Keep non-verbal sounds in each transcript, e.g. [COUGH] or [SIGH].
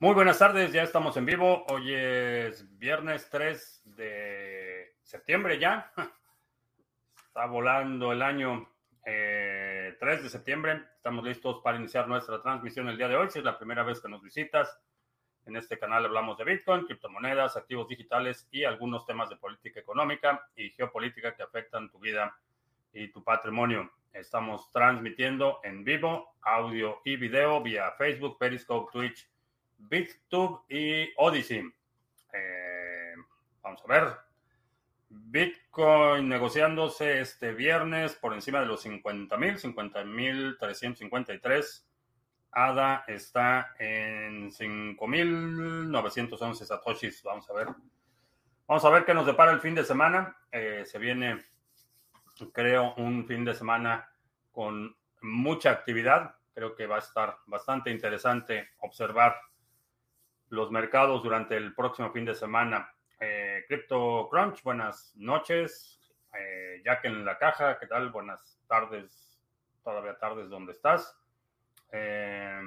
Muy buenas tardes, ya estamos en vivo. Hoy es viernes 3 de septiembre ya. [LAUGHS] Está volando el año eh, 3 de septiembre. Estamos listos para iniciar nuestra transmisión el día de hoy. Si es la primera vez que nos visitas, en este canal hablamos de Bitcoin, criptomonedas, activos digitales y algunos temas de política económica y geopolítica que afectan tu vida y tu patrimonio. Estamos transmitiendo en vivo, audio y video vía Facebook, Periscope, Twitch BitTube y Odyssey. Eh, vamos a ver. Bitcoin negociándose este viernes por encima de los 50 mil, 50 mil 353. ADA está en 5.911 satoshis. Vamos a ver. Vamos a ver qué nos depara el fin de semana. Eh, se viene, creo, un fin de semana con mucha actividad. Creo que va a estar bastante interesante observar los mercados durante el próximo fin de semana. Eh, Crypto Crunch, buenas noches. Eh, Jack en la caja, ¿qué tal? Buenas tardes, todavía tardes, ¿dónde estás? Eh,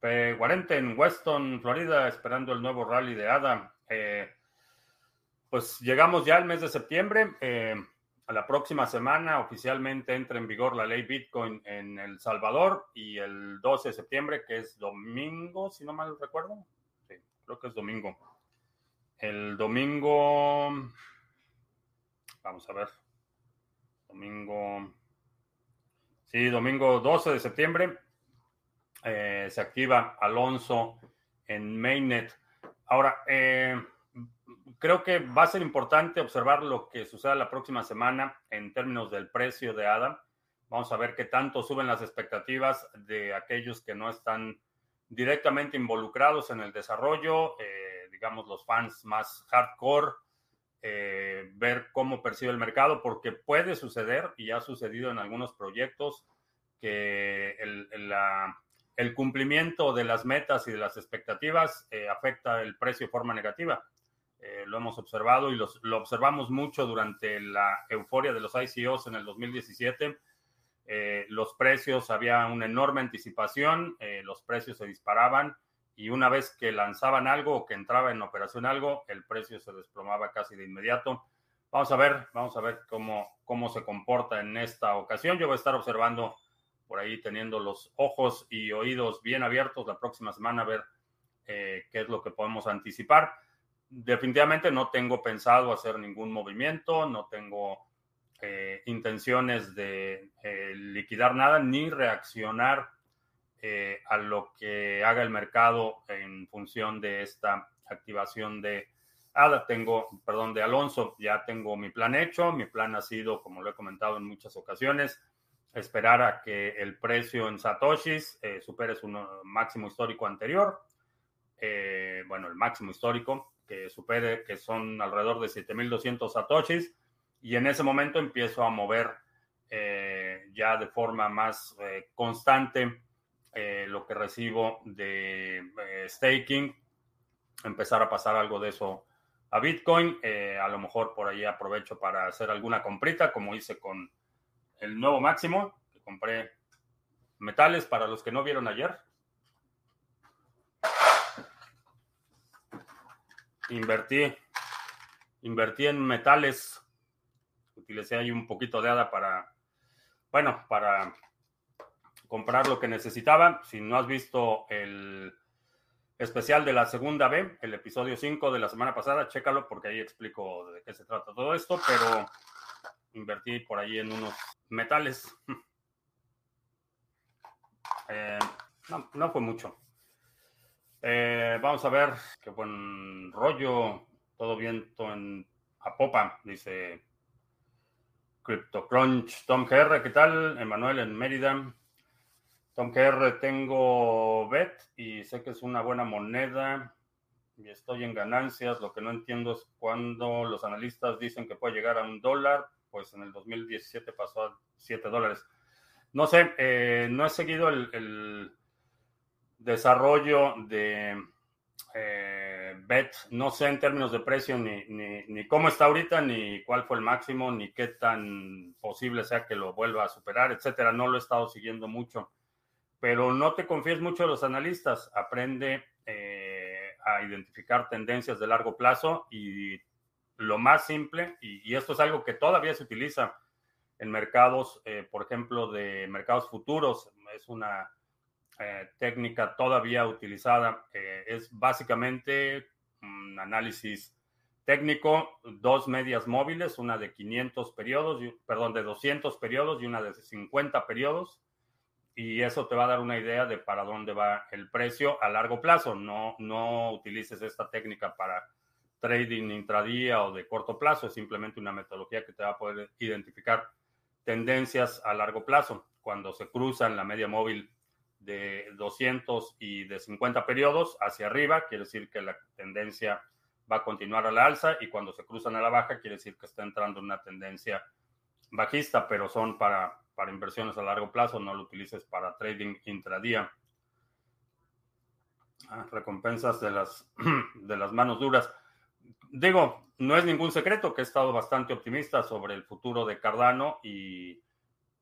P40 en Weston, Florida, esperando el nuevo rally de ADA. Eh, pues llegamos ya al mes de septiembre. a la próxima semana oficialmente entra en vigor la ley Bitcoin en El Salvador y el 12 de septiembre, que es domingo, si no mal recuerdo, creo que es domingo. El domingo, vamos a ver, domingo, sí, domingo 12 de septiembre, eh, se activa Alonso en Mainnet. Ahora, eh, creo que va a ser importante observar lo que suceda la próxima semana en términos del precio de ADA. Vamos a ver qué tanto suben las expectativas de aquellos que no están directamente involucrados en el desarrollo, eh, digamos los fans más hardcore, eh, ver cómo percibe el mercado, porque puede suceder, y ha sucedido en algunos proyectos, que el, cumplimiento de las metas y de las expectativas eh, afecta el precio de forma negativa. lo hemos observado y lo observamos mucho durante la euforia de los ICOs en el 2017 eh, los precios, había una enorme anticipación, eh, los precios se disparaban y una vez que lanzaban algo o que entraba en operación algo, el precio se desplomaba casi de inmediato. Vamos a ver, vamos a ver cómo, cómo se comporta en esta ocasión. Yo voy a estar observando por ahí, teniendo los ojos y oídos bien abiertos la próxima semana a ver eh, qué es lo que podemos anticipar. Definitivamente no tengo pensado hacer ningún movimiento, no tengo eh, intenciones de eh, liquidar nada ni reaccionar eh, a lo que haga el mercado en función de esta activación de ADA. Tengo, perdón, de Alonso, ya tengo mi plan hecho. Mi plan ha sido, como lo he comentado en muchas ocasiones, esperar a que el precio en Satoshis supere su máximo histórico anterior. bueno, el máximo histórico que supere, que son alrededor de 7200 Satoshis y en ese momento empiezo a mover eh, ya de forma más eh, constante eh, lo que recibo de staking, empezar a pasar algo de eso a Bitcoin. a lo mejor por ahí aprovecho para hacer alguna comprita, como hice con el nuevo máximo, que compré metales para los que no vieron ayer. Invertí, invertí en metales utilicé ahí un poquito de ADA para, bueno, para comprar lo que necesitaba. Si no has visto el especial de la segunda B, el episodio 5 de la semana pasada, chécalo porque ahí explico de qué se trata todo esto, pero invertí por ahí en unos metales. [LAUGHS] Eh, no, no, fue mucho. Eh, vamos a ver qué buen rollo, todo viento en popa, dice CryptoCrunch, Tom GR, ¿qué tal? Emanuel en Mérida. Tom GR, tengo BET y sé que es una buena moneda y estoy en ganancias. Lo que no entiendo es cuando los analistas dicen que puede llegar a un dólar, pues en el 2017 pasó a 7 dólares. No sé, eh, no he seguido el desarrollo de eh, Bet, no sé en términos de precio ni, ni, cómo está ahorita, ni cuál fue el máximo, ni qué tan posible sea que lo vuelva a superar, etcétera. No lo he estado siguiendo mucho. Pero no te confíes mucho de los analistas. Aprende eh, a identificar tendencias de largo plazo y lo más simple, y, esto es algo que todavía se utiliza en mercados, eh, por ejemplo, de mercados futuros, es una eh, técnica todavía utilizada, es básicamente un análisis técnico, dos medias móviles, una de 500 periodos, perdón, de 200 periodos y una de 50 periodos y eso te va a dar una idea de para dónde va el precio a largo plazo. No, no utilices esta técnica para trading intradía o de corto plazo, es simplemente una metodología que te va a poder identificar tendencias a largo plazo. Cuando se cruzan la media móvil de 200 y de 50 periodos hacia arriba, quiere decir que la tendencia va a continuar a la alza y cuando se cruzan a la baja, quiere decir que está entrando una tendencia bajista, pero son para para inversiones a largo plazo, no lo utilices para trading intradía. Ah, recompensas de las, [CLEARS THROAT] de las manos duras. Digo, no es ningún secreto que he estado bastante optimista sobre el futuro de Cardano y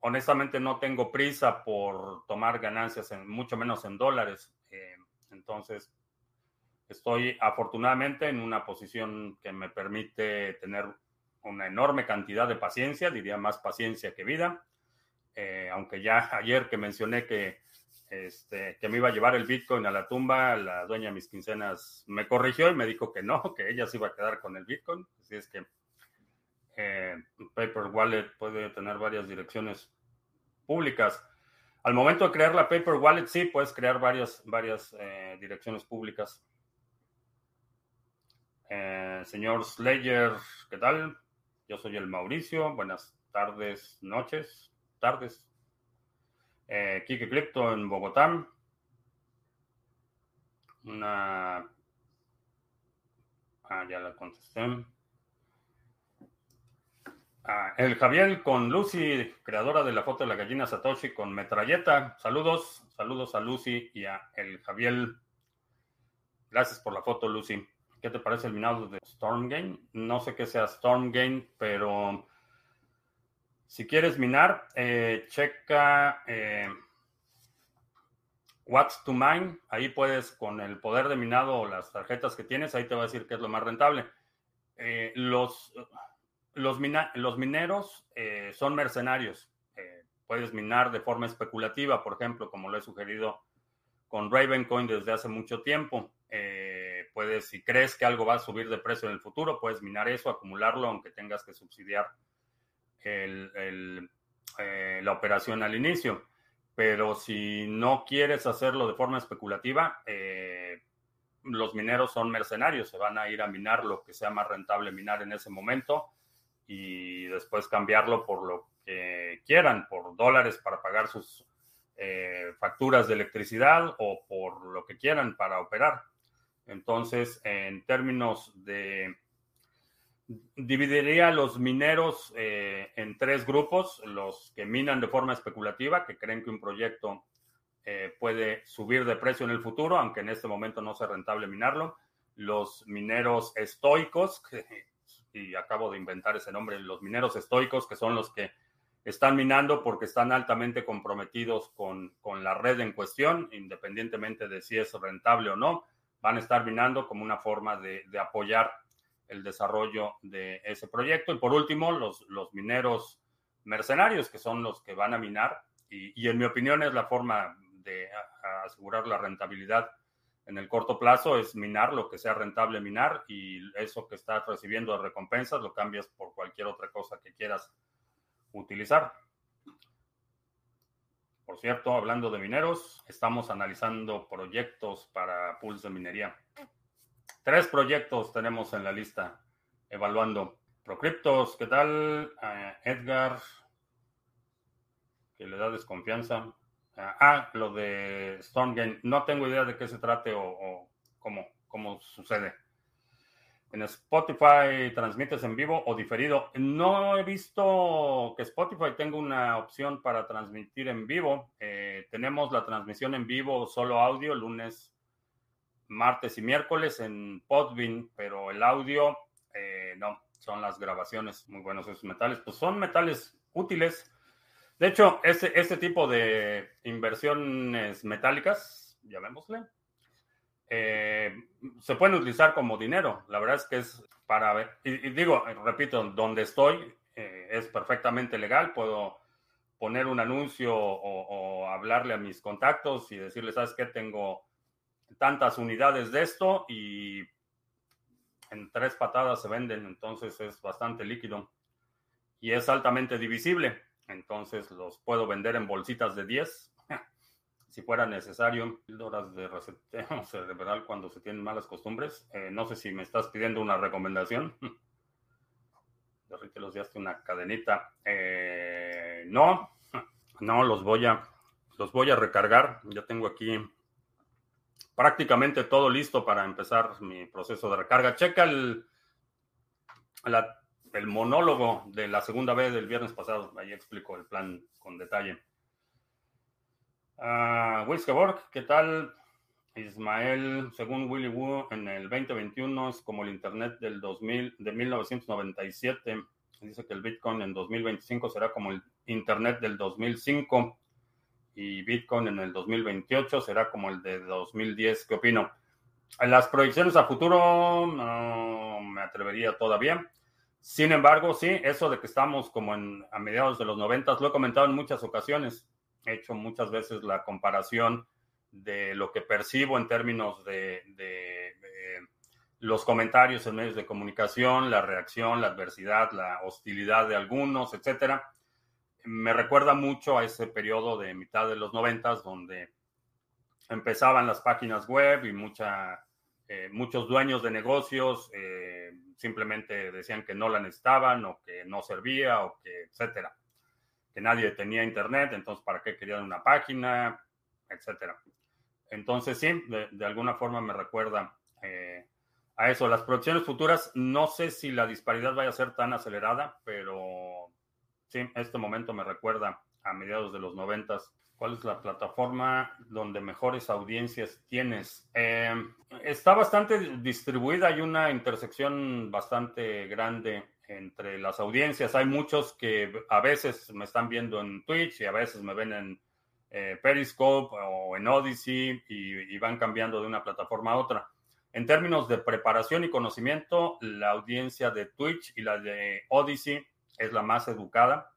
honestamente no tengo prisa por tomar ganancias, en, mucho menos en dólares. Eh, entonces, estoy afortunadamente en una posición que me permite tener una enorme cantidad de paciencia, diría más paciencia que vida. Eh, aunque ya ayer que mencioné que, este, que me iba a llevar el Bitcoin a la tumba, la dueña de mis quincenas me corrigió y me dijo que no, [LAUGHS] que ella se iba a quedar con el Bitcoin. Así es que eh, Paper Wallet puede tener varias direcciones públicas. Al momento de crear la Paper Wallet, sí, puedes crear varias, varias eh, direcciones públicas. señor Slayer, ¿qué tal? Yo soy el Mauricio. Buenas tardes, noches tardes. Eh, Kike Crypto en Bogotá. Una. Ah, ya la contesté. Ah, el Javier con Lucy, creadora de la foto de la gallina Satoshi con metralleta. Saludos, saludos a Lucy y a el Javier. Gracias por la foto, Lucy. ¿Qué te parece el minado de Stormgame? No sé qué sea Stormgame, pero si quieres minar, eh, checa eh, What's to Mine. Ahí puedes, con el poder de minado o las tarjetas que tienes, ahí te va a decir qué es lo más rentable. Eh, los, los, los, mineros son mercenarios. puedes minar de forma especulativa, por ejemplo, como lo he sugerido con Ravencoin desde hace mucho tiempo. puedes, si crees que algo va a subir de precio en el futuro, puedes minar eso, acumularlo, aunque tengas que subsidiar eh, la operación al inicio. Pero si no quieres hacerlo de forma especulativa, eh, los mineros son mercenarios, se van a ir a minar lo que sea más rentable minar en ese momento y después cambiarlo por lo que quieran, por dólares para pagar sus eh, facturas de electricidad o por lo que quieran para operar. Entonces, en términos de dividiría los mineros eh, en tres grupos, los que minan de forma especulativa, que creen que un proyecto eh, puede subir de precio en el futuro, aunque en este momento no sea rentable minarlo, los mineros estoicos, [LAUGHS] y acabo de inventar ese nombre, los mineros estoicos, que son los que están minando porque están altamente comprometidos con, la red en cuestión, independientemente de si es rentable o no, van a estar minando como una forma de, de apoyar el desarrollo de ese proyecto. Y por último, los, los mineros mercenarios, que son los que van a minar, y, en mi opinión es la forma de asegurar la rentabilidad en el corto plazo, es minar lo que sea rentable minar y eso que estás recibiendo de recompensas lo cambias por cualquier otra cosa que quieras utilizar. Por cierto, hablando de mineros, estamos analizando proyectos para pools de minería. Tres proyectos tenemos en la lista evaluando. Procryptos, ¿qué tal? Eh, Edgar, que le da desconfianza. Ah, ah lo de Stormgame. No tengo idea de qué se trate o, cómo, cómo sucede. En Spotify transmites en vivo o diferido. No he visto que Spotify tenga una opción para transmitir en vivo. Eh, tenemos la transmisión en vivo solo audio lunes martes y miércoles en Podbean, pero el audio eh, no, son las grabaciones. Muy buenos esos metales. Pues son metales útiles. De hecho, este, este tipo de inversiones metálicas, llamémosle, se pueden utilizar como dinero. La verdad es que es para ver, y, digo, repito, donde estoy es perfectamente legal, puedo poner un anuncio o, hablarle a mis contactos y decirles, ¿sabes qué? Tengo tantas unidades de esto y en tres patadas se venden, entonces es bastante líquido y es altamente divisible. Entonces los puedo vender en bolsitas de 10 [LAUGHS] si fuera necesario. Píldoras de reseteo [LAUGHS] cerebral cuando se tienen malas costumbres. Eh, no sé si me estás pidiendo una recomendación. [LAUGHS] los días una cadenita. Eh, no, no, los voy a, los voy a recargar. Ya tengo aquí prácticamente todo listo para empezar mi proceso de recarga. Checa el, el monólogo de la segunda vez del viernes pasado. Ahí explico el plan con detalle. Uh, ¿qué tal? Ismael, según Willy Wu, en el 2021 es como el Internet del 2000, de 1997. Dice que el Bitcoin en 2025 será como el Internet del 2005 y Bitcoin en el 2028 será como el de 2010. ¿Qué opino? Las proyecciones a futuro no me atrevería todavía. Sin embargo, sí, eso de que estamos como en, a mediados de los 90, lo he comentado en muchas ocasiones. He hecho muchas veces la comparación de lo que percibo en términos de los comentarios en medios de comunicación, la reacción, la adversidad, la hostilidad de algunos, etcétera. Me recuerda mucho a ese periodo de mitad de los noventas donde empezaban las páginas web y mucha, eh, muchos dueños de negocios eh, simplemente decían que no la necesitaban o que no servía o que, etcétera. Que nadie tenía internet, entonces ¿para qué querían una página? Etcétera. Entonces sí, de, alguna forma me recuerda eh, a eso. Las producciones futuras, no sé si la disparidad vaya a ser tan acelerada, pero sí, este momento me recuerda a mediados de los noventas. ¿Cuál es la plataforma donde mejores audiencias tienes? Eh, está bastante distribuida, hay una intersección bastante grande entre las audiencias. Hay muchos que a veces me están viendo en Twitch y a veces me ven en eh, Periscope o en Odyssey y van cambiando de una plataforma a otra. En términos de preparación y conocimiento, la audiencia de Twitch y la de Odyssey es la más educada,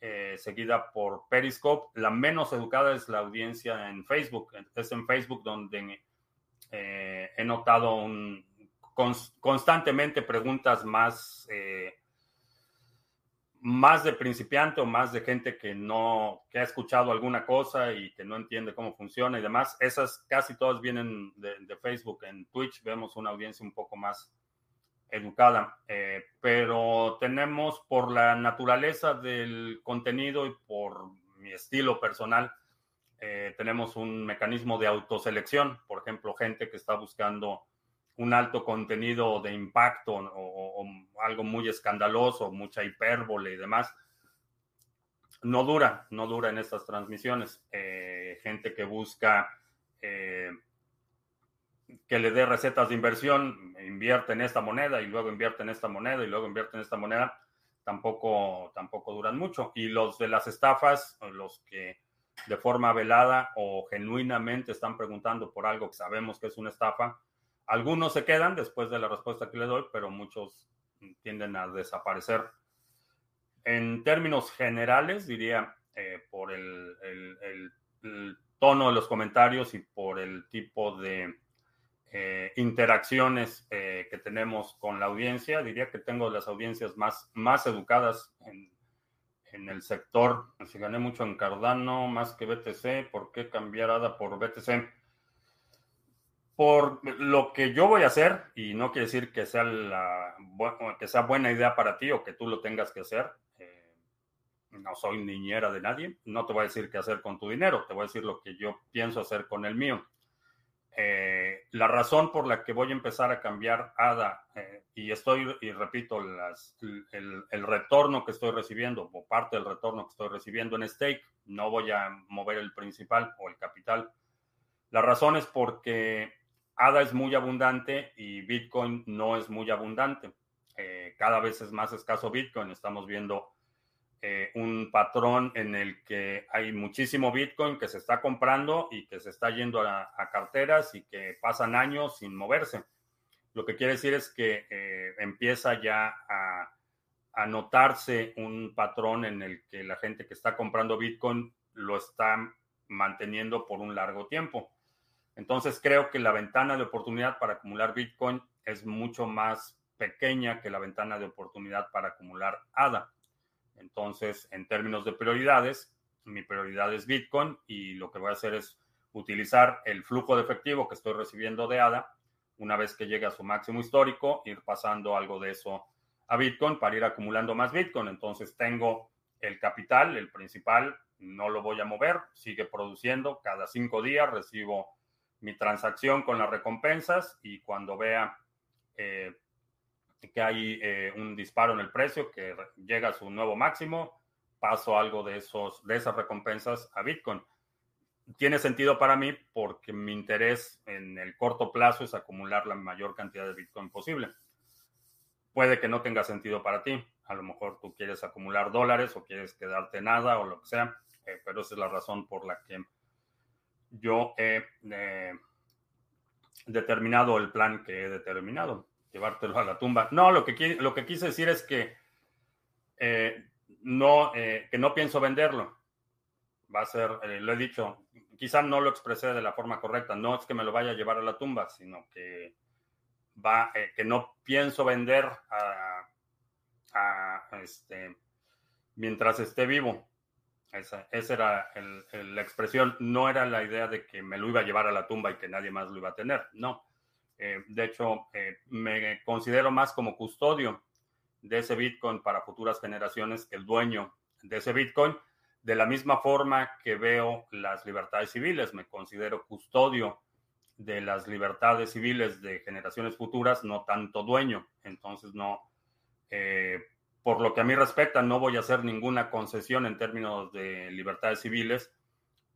eh, seguida por Periscope. La menos educada es la audiencia en Facebook. Es en Facebook donde eh, he notado constantemente preguntas más eh, más de principiante o más de gente que no, que ha escuchado alguna cosa y que no entiende cómo funciona y demás. Esas casi todas vienen de, Facebook. En Twitch vemos una audiencia un poco más educada, eh, pero tenemos por la naturaleza del contenido y por mi estilo personal, eh, tenemos un mecanismo de autoselección. Por ejemplo, gente que está buscando un alto contenido de impacto o, algo muy escandaloso, mucha hipérbole y demás, no dura, no dura en estas transmisiones. Eh, gente que busca eh, que le dé recetas de inversión, invierte en esta moneda y luego invierte en esta moneda y luego invierte en esta moneda, tampoco, tampoco duran mucho. Y los de las estafas, los que de forma velada o genuinamente están preguntando por algo que sabemos que es una estafa, algunos se quedan después de la respuesta que le doy, pero muchos tienden a desaparecer. En términos generales, diría, eh, por el, tono de los comentarios y por el tipo de eh, interacciones eh, que tenemos con la audiencia, diría que tengo las audiencias más, más educadas en, en el sector. Si gané mucho en Cardano, más que BTC, ¿por qué cambiar ADA por BTC? por lo que yo voy a hacer, y no quiere decir que sea, la, que sea buena idea para ti o que tú lo tengas que hacer, eh, no soy niñera de nadie, no te voy a decir qué hacer con tu dinero, te voy a decir lo que yo pienso hacer con el mío. Eh, la razón por la que voy a empezar a cambiar ADA, eh, y estoy, y repito, las, el, el, retorno que estoy recibiendo, o parte del retorno que estoy recibiendo en stake, no voy a mover el principal o el capital. La razón es porque ADA es muy abundante y Bitcoin no es muy abundante. Eh, cada vez es más escaso Bitcoin. Estamos viendo eh, un patrón en el que hay muchísimo Bitcoin que se está comprando y que se está yendo a, carteras y que pasan años sin moverse. Lo que quiere decir es que eh, empieza ya a, a, notarse un patrón en el que la gente que está comprando Bitcoin lo está manteniendo por un largo tiempo. Entonces creo que la ventana de oportunidad para acumular Bitcoin es mucho más pequeña que la ventana de oportunidad para acumular ADA. Entonces, en términos de prioridades, mi prioridad es Bitcoin y lo que voy a hacer es utilizar el flujo de efectivo que estoy recibiendo de ADA una vez que llegue a su máximo histórico, ir pasando algo de eso a Bitcoin para ir acumulando más Bitcoin. Entonces tengo el capital, el principal, no lo voy a mover, sigue produciendo. Cada cinco días recibo mi transacción con las recompensas y cuando vea eh, que hay eh, un disparo en el precio que llega a su nuevo máximo, paso algo de, esos, de esas recompensas a Bitcoin. Tiene sentido para mí porque mi interés en el corto plazo es acumular la mayor cantidad de Bitcoin posible. Puede que no tenga sentido para ti. A lo mejor tú quieres acumular dólares o quieres quedarte nada o lo que sea, eh, pero esa es la razón por la que yo he eh, determinado el plan que he determinado llevártelo a la tumba. No, lo que, lo que quise decir es que eh, no, eh, que no pienso venderlo. Va a ser, eh, lo he dicho, quizá no lo expresé de la forma correcta. No es que me lo vaya a llevar a la tumba, sino que va, que no pienso vender a, este, mientras esté vivo. Esa, esa era la expresión. No era la idea de que me lo iba a llevar a la tumba y que nadie más lo iba a tener. No eh, de hecho, eh, me considero más como custodio de ese Bitcoin para futuras generaciones que el dueño de ese Bitcoin. De la misma forma que veo las libertades civiles, me considero custodio de las libertades civiles de generaciones futuras, no tanto dueño. Entonces, no, eh, por lo que a mí respecta, no voy a hacer ninguna concesión en términos de libertades civiles,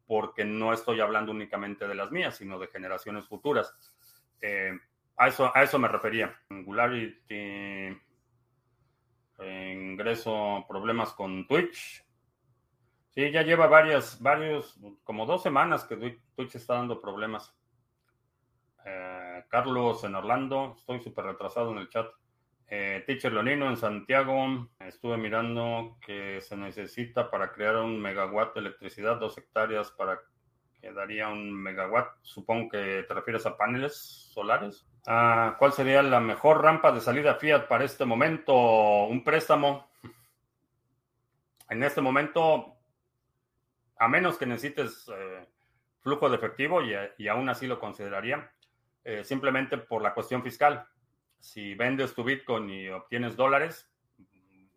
porque no estoy hablando únicamente de las mías, sino de generaciones futuras. Eh, a, eso, a eso me refería. Angularity, ingreso, problemas con Twitch. Sí, ya lleva varias, varios, como dos semanas que Twitch está dando problemas. Eh, Carlos en Orlando, estoy súper retrasado en el chat. Eh, Teacher Leonino en Santiago, estuve mirando que se necesita para crear un megawatt de electricidad, dos hectáreas para daría un megawatt. Supongo que te refieres a paneles solares. Ah, ¿Cuál sería la mejor rampa de salida Fiat para este momento? Un préstamo. En este momento, a menos que necesites eh, flujo de efectivo, y, aún así lo consideraría, eh, simplemente por la cuestión fiscal. Si vendes tu Bitcoin y obtienes dólares,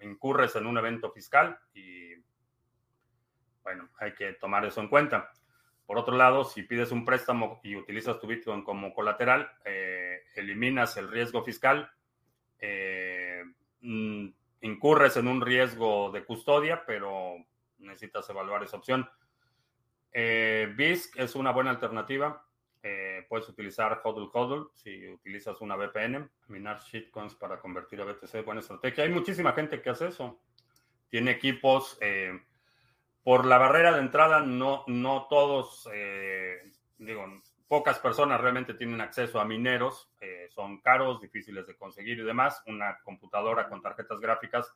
incurres en un evento fiscal y, bueno, hay que tomar eso en cuenta. Por otro lado, si pides un préstamo y utilizas tu Bitcoin como colateral, eh, eliminas el riesgo fiscal, eh, mm, incurres en un riesgo de custodia, pero necesitas evaluar esa opción. Eh, BISC es una buena alternativa. puedes utilizar HODL HODL si utilizas una VPN. Minar shitcoins para convertir a BTC, buena estrategia. Hay muchísima gente que hace eso. Tiene equipos por la barrera de entrada, no, no todos, eh, digo, pocas personas realmente tienen acceso a mineros, eh, son caros, difíciles de conseguir y demás. Una computadora con tarjetas gráficas,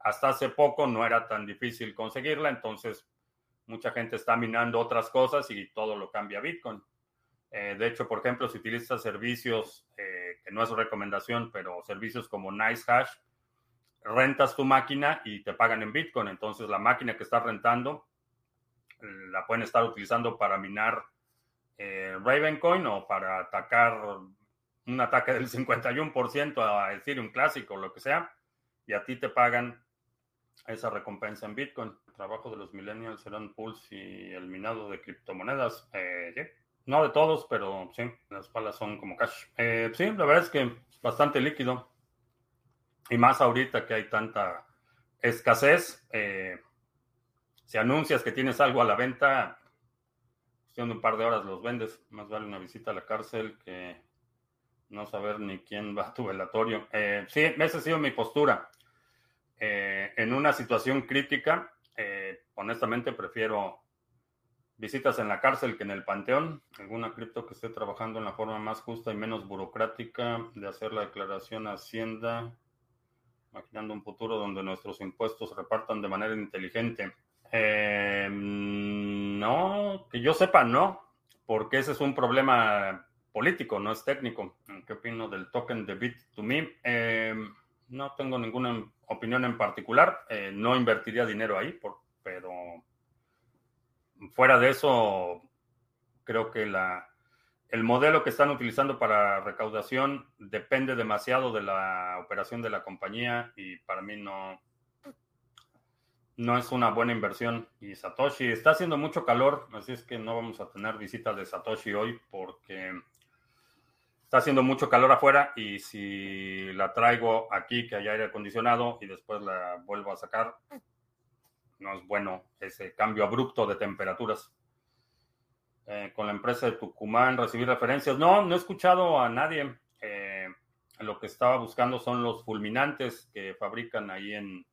hasta hace poco no era tan difícil conseguirla, entonces mucha gente está minando otras cosas y todo lo cambia Bitcoin. Eh, de hecho, por ejemplo, si utilizas servicios, que no es recomendación, pero servicios como NiceHash, rentas tu máquina y te pagan en Bitcoin. Entonces la máquina que estás rentando la pueden estar utilizando para minar eh, Ravencoin o para atacar un ataque del 51% a Ethereum clásico o lo que sea. Y a ti te pagan esa recompensa en Bitcoin. El trabajo de los millennials serán pools y el minado de criptomonedas. Eh, no de todos, pero sí, las palas son como cash. Eh, sí, la verdad es que bastante líquido. Y más ahorita que hay tanta escasez, eh, si anuncias que tienes algo a la venta, cuestión de un par de horas los vendes. Más vale una visita a la cárcel que no saber ni quién va a tu velatorio. Eh, sí, esa ha sido mi postura. en una situación crítica, honestamente prefiero visitas en la cárcel que en el panteón. Alguna cripto que esté trabajando en la forma más justa y menos burocrática de hacer la declaración a Hacienda, imaginando un futuro donde nuestros impuestos repartan de manera inteligente. Eh, no, que yo sepa, no, porque ese es un problema político, no es técnico. ¿Qué opino del token de Bit2Me? Eh, no tengo ninguna opinión en particular. Eh, no invertiría dinero ahí, pero fuera de eso, creo que la, el modelo que están utilizando para recaudación depende demasiado de la operación de la compañía y para mí no, no es una buena inversión. Y Satoshi, está haciendo mucho calor, así es que no vamos a tener visita de Satoshi hoy porque está haciendo mucho calor afuera y si la traigo aquí que hay aire acondicionado y después la vuelvo a sacar, no es bueno ese cambio abrupto de temperaturas. Eh, con la empresa de Tucumán, recibir referencias. No, no he escuchado a nadie. Eh, lo que estaba buscando son los fulminantes que fabrican ahí en,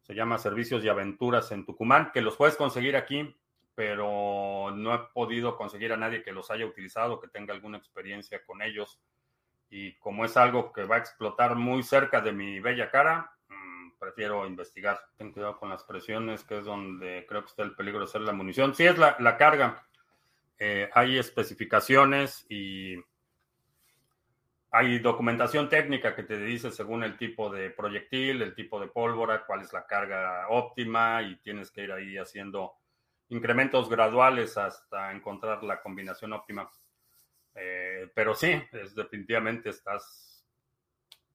se llama Servicios y Aventuras en Tucumán, que los puedes conseguir aquí, pero no he podido conseguir a nadie que los haya utilizado, que tenga alguna experiencia con ellos. Y como es algo que va a explotar muy cerca de mi bella cara, prefiero investigar. Ten cuidado con las presiones, que es donde creo que está el peligro de hacer la munición. Sí, es la, carga. Eh, hay especificaciones y hay documentación técnica que te dice según el tipo de proyectil, el tipo de pólvora, cuál es la carga óptima y tienes que ir ahí haciendo incrementos graduales hasta encontrar la combinación óptima. Eh, pero sí, es, definitivamente estás,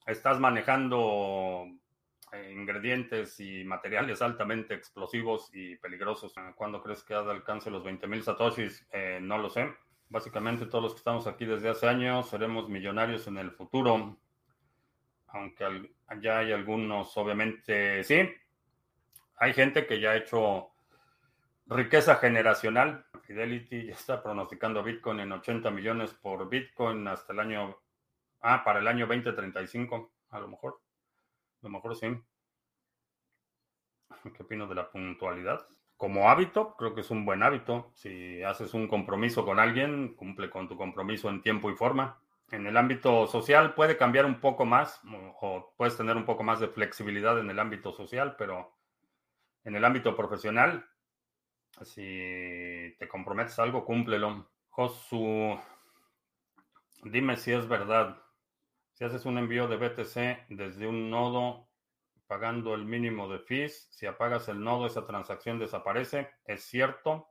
estás manejando ingredientes y materiales altamente explosivos y peligrosos. ¿Cuándo crees que ha de alcance los 20.000 satoshis? Eh, no lo sé. Básicamente todos los que estamos aquí desde hace años seremos millonarios en el futuro. Aunque ya hay algunos, obviamente, sí. Hay gente que ya ha hecho riqueza generacional. Fidelity ya está pronosticando Bitcoin en 80 millones por Bitcoin hasta el año, ah, para el año 2035, a lo mejor. Lo mejor sí. ¿Qué opino de la puntualidad? Como hábito, creo que es un buen hábito. Si haces un compromiso con alguien, cumple con tu compromiso en tiempo y forma. En el ámbito social puede cambiar un poco más o puedes tener un poco más de flexibilidad en el ámbito social, pero en el ámbito profesional, si te comprometes algo, cúmplelo. Josu, dime si es verdad. Si haces un envío de BTC desde un nodo pagando el mínimo de fees, si apagas el nodo, esa transacción desaparece. Es cierto.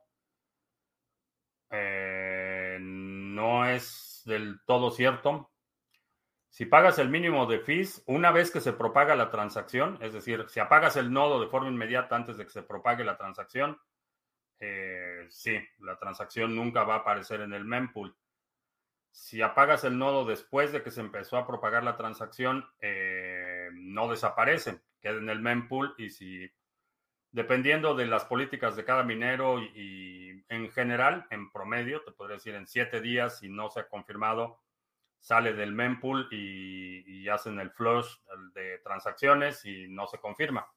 Eh, no es del todo cierto. Si pagas el mínimo de fees, una vez que se propaga la transacción, es decir, si apagas el nodo de forma inmediata antes de que se propague la transacción, eh, sí, la transacción nunca va a aparecer en el mempool. Si apagas el nodo después de que se empezó a propagar la transacción, eh, no desaparece, queda en el mempool y si, dependiendo de las políticas de cada minero y, en general, en promedio, te podría decir en siete días, si no se ha confirmado, sale del mempool y, y hacen el flush de transacciones y no se confirma.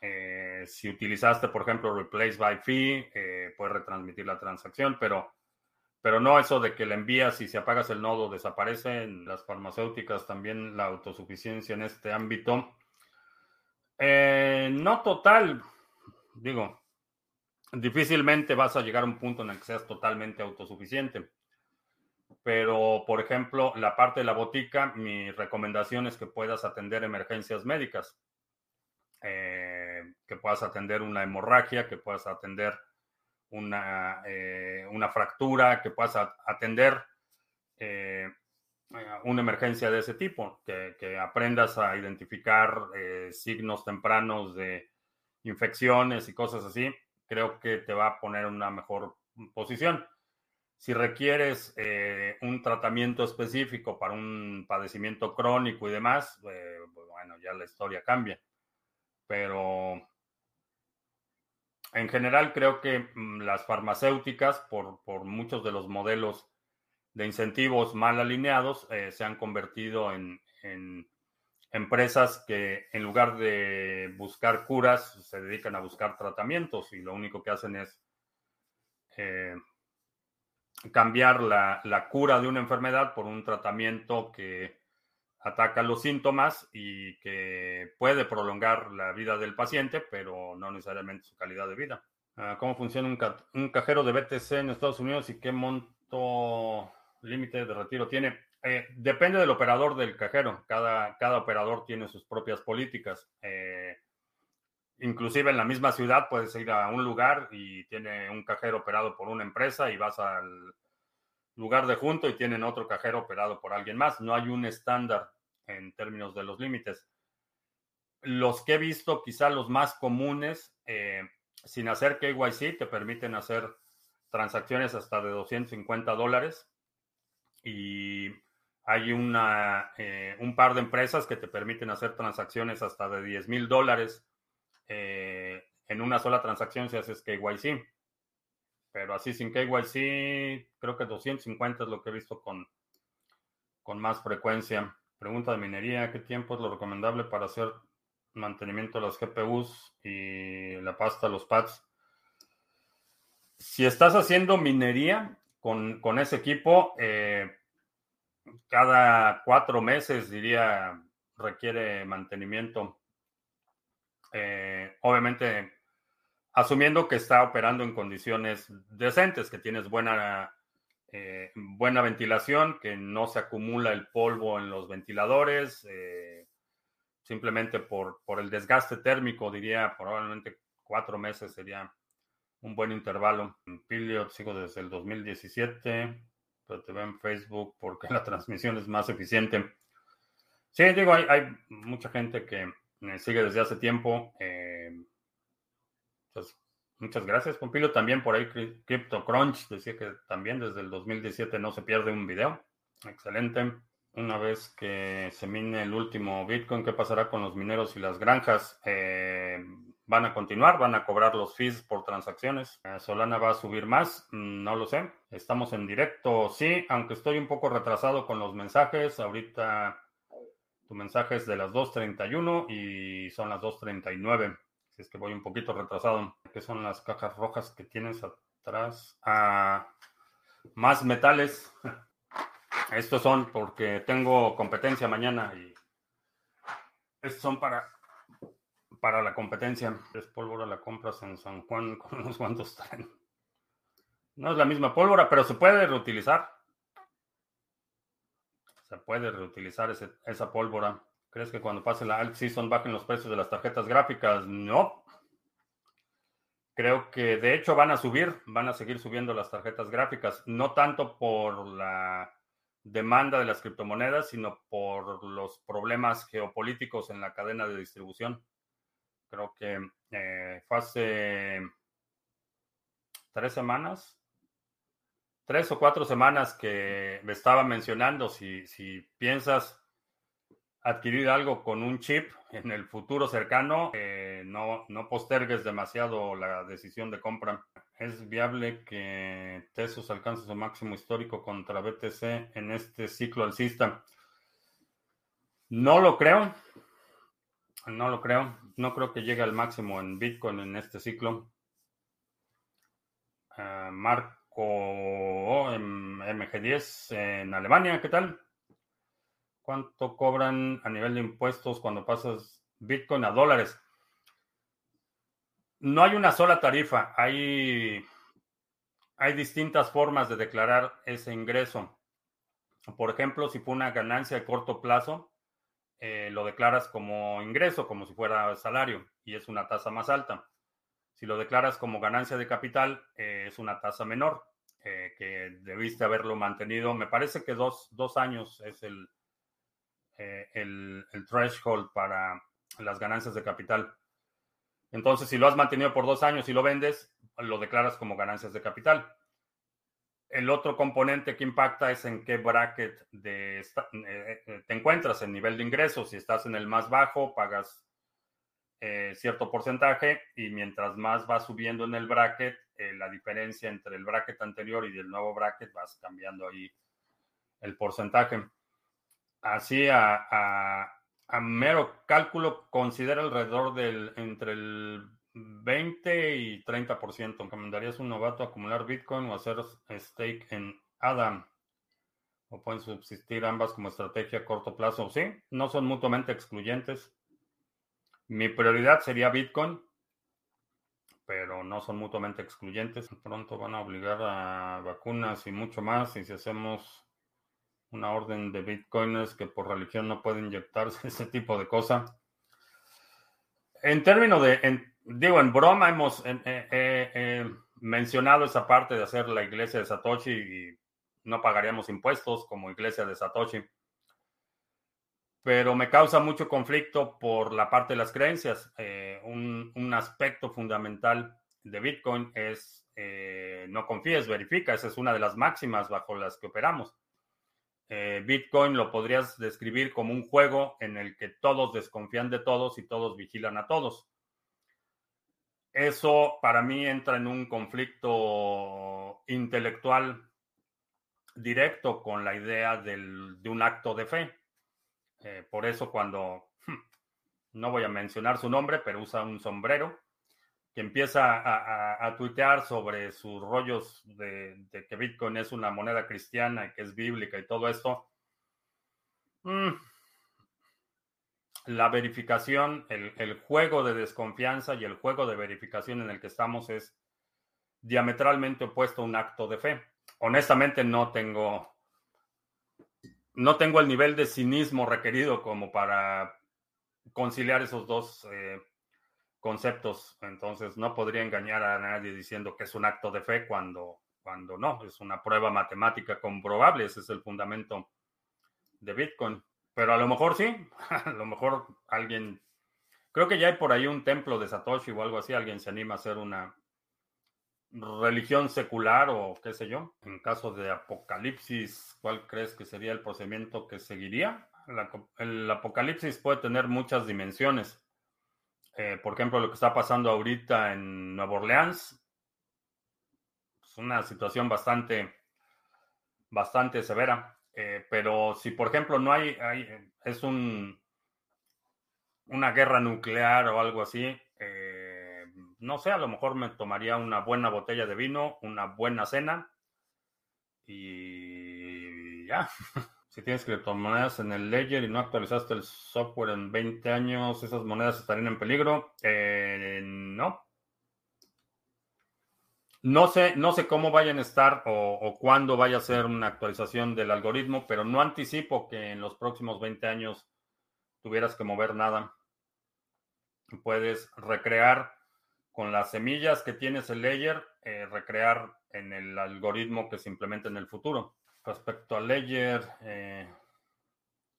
Eh, si utilizaste, por ejemplo, replace by fee, eh, puedes retransmitir la transacción, pero pero no eso de que la envías y si apagas el nodo desaparece. En las farmacéuticas también la autosuficiencia en este ámbito. Eh, no total, digo, difícilmente vas a llegar a un punto en el que seas totalmente autosuficiente. Pero, por ejemplo, la parte de la botica, mi recomendación es que puedas atender emergencias médicas, eh, que puedas atender una hemorragia, que puedas atender una, eh, una fractura, que puedas atender eh, una emergencia de ese tipo, que, aprendas a identificar eh, signos tempranos de infecciones y cosas así, creo que te va a poner una mejor posición. Si requieres un tratamiento específico para un padecimiento crónico y demás, bueno, ya la historia cambia. Pero en general creo que mm, las farmacéuticas, por, muchos de los modelos de incentivos mal alineados, eh, se han convertido en, empresas que en lugar de buscar curas, se dedican a buscar tratamientos y lo único que hacen es eh, cambiar la, la, cura de una enfermedad por un tratamiento que ataca los síntomas y que puede prolongar la vida del paciente, pero no necesariamente su calidad de vida. Ah, ¿Cómo funciona un, cajero de BTC en Estados Unidos y qué monto límite de retiro tiene? Eh, depende del operador del cajero. Cada, cada operador tiene sus propias políticas. Eh, inclusive en la misma ciudad puedes ir a un lugar y tiene un cajero operado por una empresa y vas al lugar de junto y tienen otro cajero operado por alguien más. No hay un estándar en términos de los límites. Los que he visto, quizá los más comunes, eh, sin hacer KYC, te permiten hacer transacciones hasta de 250 dólares y hay una, eh, un par de empresas que te permiten hacer transacciones hasta de 10 mil dólares eh, en una sola transacción si haces KYC. Pero así sin KYC, creo que 250 es lo que he visto con, con más frecuencia. Pregunta de minería, ¿qué tiempo es lo recomendable para hacer mantenimiento de las GPUs y la pasta, los pads? Si estás haciendo minería con, con ese equipo, eh, cada cuatro meses, diría, requiere mantenimiento. Eh, obviamente, asumiendo que está operando en condiciones decentes, que tienes buena, eh, buena ventilación, que no se acumula el polvo en los ventiladores, eh, simplemente por, por el desgaste térmico, diría, probablemente cuatro meses sería un buen intervalo. Pilio sigo desde el 2017 pero te veo en Facebook porque [LAUGHS] la transmisión es más eficiente. Sí, digo, hay, mucha gente que me sigue desde hace tiempo. Eh, pues, muchas gracias, Pompilio. También por ahí CryptoCrunch decía que también desde el 2017 no se pierde un video. Excelente. Una vez que se mine el último Bitcoin, ¿qué pasará con los mineros y las granjas? Eh, van a continuar, van a cobrar los fees por transacciones. Eh, Solana va a subir más, mm, no lo sé. Estamos en directo, sí, aunque estoy un poco retrasado con los mensajes. Ahorita tu mensaje es de las 2.31 y son las 2.39. Si es que voy un poquito retrasado. ¿Qué son las cajas rojas que tienes atrás? Ah, más metales. [LAUGHS] Estos son porque tengo competencia mañana y estos son para para la competencia. Es pólvora, la compras en San Juan [LAUGHS] con unos cuantos traen. No es la misma pólvora, pero se puede reutilizar. Se puede reutilizar esa pólvora. ¿Crees que cuando pase la alt season bajen los precios de las tarjetas gráficas? No. Creo que de hecho van a subir, van a seguir subiendo las tarjetas gráficas, no tanto por la demanda de las criptomonedas, sino por los problemas geopolíticos en la cadena de distribución. Creo que eh, fue hace tres semanas, tres o cuatro semanas que me estaba mencionando, si, si piensas adquirir algo con un chip en el futuro cercano, eh, no, no postergues demasiado la decisión de compra. ¿Es viable que Tesos alcance su máximo histórico contra BTC en este ciclo alcista? No lo creo. No lo creo. No creo que llegue al máximo en Bitcoin en este ciclo. Ah, Marco MG10 en Alemania, ¿qué tal? ¿Cuánto cobran a nivel de impuestos cuando pasas Bitcoin a dólares? No hay una sola tarifa, hay, hay distintas formas de declarar ese ingreso. Por ejemplo, si fue una ganancia de corto plazo, eh, lo declaras como ingreso, como si fuera salario, y es una tasa más alta. Si lo declaras como ganancia de capital, eh, es una tasa menor, eh, que debiste haberlo mantenido. Me parece que dos, años es el, el, el, threshold para las ganancias de capital. Entonces, si lo has mantenido por dos años y lo vendes, lo declaras como ganancias de capital. El otro componente que impacta es en qué bracket eh, eh, te encuentras, en nivel de ingresos. Si estás en el más bajo, pagas eh, cierto porcentaje y mientras más vas subiendo en el bracket, la diferencia entre el bracket anterior y el nuevo bracket vas cambiando ahí el porcentaje. Así a, A mero cálculo, considera alrededor del entre el 20 y 30%. ¿Recomendarías un novato acumular Bitcoin o hacer stake en Adam? ¿O pueden subsistir ambas como estrategia a corto plazo? Sí, no son mutuamente excluyentes. Mi prioridad sería Bitcoin, pero no son mutuamente excluyentes. Pronto van a obligar a vacunas y mucho más. Y si hacemos una orden de bitcoins que por religión no puede inyectarse [LAUGHS] ese tipo de cosa. En términos de, digo, en broma hemos mencionado esa parte de hacer la iglesia de Satoshi y no pagaríamos impuestos como iglesia de Satoshi. Pero me causa mucho conflicto por la parte de las creencias. Eh, un, un, aspecto fundamental de Bitcoin es eh, no confíes, verifica. Esa es una de las máximas bajo las que operamos. Eh, Bitcoin lo podrías describir como un juego en el que todos desconfían de todos y todos vigilan a todos. Eso para mí entra en un conflicto intelectual directo con la idea de un acto de fe. Eh, por eso cuando, hmm, no voy a mencionar su nombre, pero usa un sombrero, que empieza a, tuitear sobre sus rollos de, que Bitcoin es una moneda cristiana que es bíblica y todo esto. Mm, la verificación, el, el, juego de desconfianza y el juego de verificación en el que estamos es diametralmente opuesto a un acto de fe. Honestamente no tengo, no tengo el nivel de cinismo requerido como para conciliar esos dos eh, conceptos. Entonces, no podría engañar a nadie diciendo que es un acto de fe cuando, cuando no, es una prueba matemática comprobable. Ese es el fundamento de Bitcoin. Pero a lo mejor sí, [LAUGHS] a lo mejor alguien, creo que ya hay por ahí un templo de Satoshi o algo así, alguien se anima a hacer una religión secular o qué sé yo. En caso de apocalipsis, ¿cuál crees que sería el procedimiento que seguiría? el apocalipsis puede tener muchas dimensiones. Eh, por ejemplo, lo que está pasando ahorita en Nueva Orleans es una situación bastante, bastante severa. Eh, pero si, por ejemplo, no hay, es un, una guerra nuclear o algo así, eh, no sé, a lo mejor me tomaría una buena botella de vino, una buena cena y ya. [LAUGHS] Si tienes criptomonedas en el Ledger y no actualizaste el software en 20 años, ¿esas monedas estarían en peligro? Eh, no. No sé, no sé cómo vayan a estar o, cuándo vaya a ser una actualización del algoritmo, pero no anticipo que en los próximos 20 años tuvieras que mover nada. Puedes recrear con las semillas que tienes el Ledger, eh, recrear en el algoritmo que se implemente en el futuro. Respecto a Ledger, eh,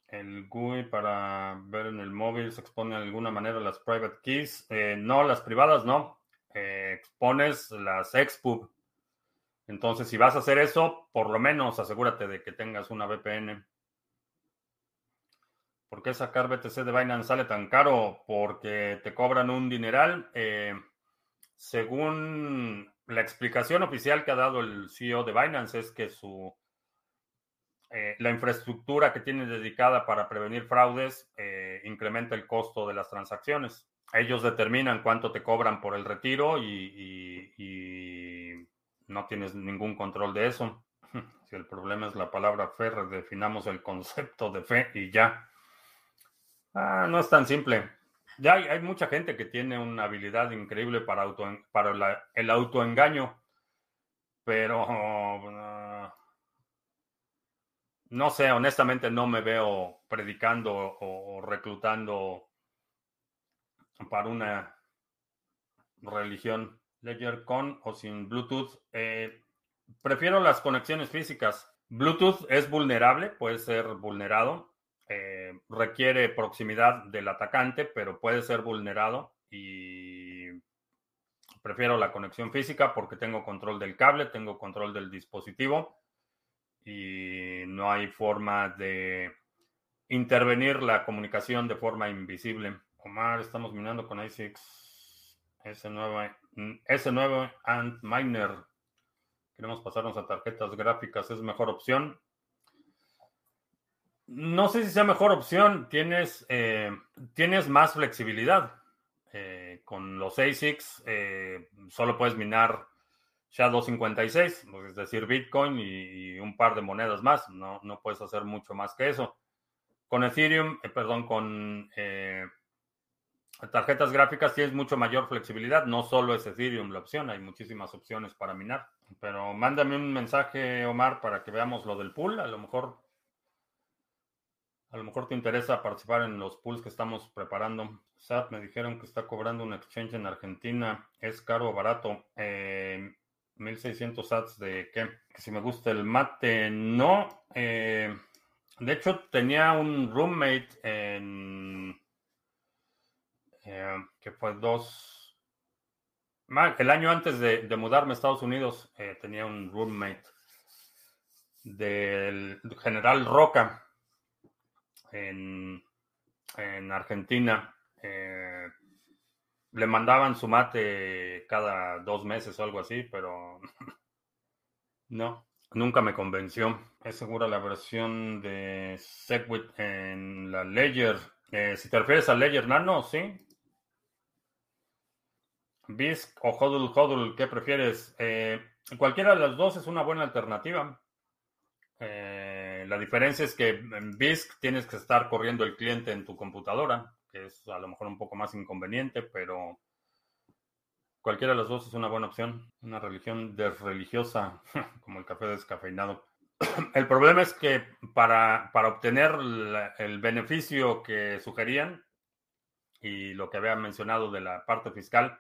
el GUI para ver en el móvil se expone de alguna manera las private keys. Eh, no, las privadas no. Eh, expones las expub. Entonces, si vas a hacer eso, por lo menos asegúrate de que tengas una VPN. ¿Por qué sacar BTC de Binance sale tan caro? Porque te cobran un dineral. según la explicación oficial que ha dado el CEO de Binance, es que su eh, la infraestructura que tienen dedicada para prevenir fraudes eh, incrementa el costo de las transacciones. Ellos determinan cuánto te cobran por el retiro y, no tienes ningún control de eso. [LAUGHS] Si el problema es la palabra fe, redefinamos el concepto de fe y ya. Ah, no es tan simple. Ya hay, mucha gente que tiene una habilidad increíble para, para el autoengaño, pero no sé, honestamente no me veo predicando o, reclutando para una religión. Ledger con o sin Bluetooth. Eh, prefiero las conexiones físicas. Bluetooth es vulnerable, puede ser vulnerado. Eh, requiere proximidad del atacante, pero puede ser vulnerado y prefiero la conexión física porque tengo control del cable, tengo control del dispositivo y no hay forma de intervenir la comunicación de forma invisible. Omar, estamos minando con ICX S9, S9 and Miner. Queremos pasarnos a tarjetas gráficas, ¿es mejor opción? No sé si sea mejor opción. Tienes, eh, tienes más flexibilidad. Eh, con los ASICs eh, solo puedes minar SHA-256, es decir, Bitcoin y, un par de monedas más. No, no puedes hacer mucho más que eso. Con Ethereum, perdón, con tarjetas gráficas tienes mucho mayor flexibilidad. No solo es Ethereum la opción, hay muchísimas opciones para minar. Pero mándame un mensaje, Omar, para que veamos lo del pool. A lo mejor a lo mejor te interesa participar en los pools que estamos preparando. SAT me dijeron que está cobrando un exchange en Argentina. ¿Es caro o barato? 1600 eh, sats de? Que si me gusta el mate, no. Eh, de hecho, tenía un roommate en. Eh, que fue dos. El año antes de, mudarme a Estados Unidos, tenía un roommate del general Roca en, Argentina. Le mandaban su mate cada dos meses o algo así, pero [LAUGHS] no, nunca me convenció. Es segura la versión de Segwit en la Ledger. Eh, si te refieres a Ledger Nano, sí. BISC o HODL HODL, ¿qué prefieres? Eh, cualquiera de las dos es una buena alternativa. Eh, la diferencia es que en BISC tienes que estar corriendo el cliente en tu computadora, es a lo mejor un poco más inconveniente, pero cualquiera de las dos es una buena opción. Una religión desreligiosa, [LAUGHS] como el café descafeinado. [CLEARS THROAT] El problema es que para, para obtener el beneficio que sugerían y lo que había mencionado de la parte fiscal,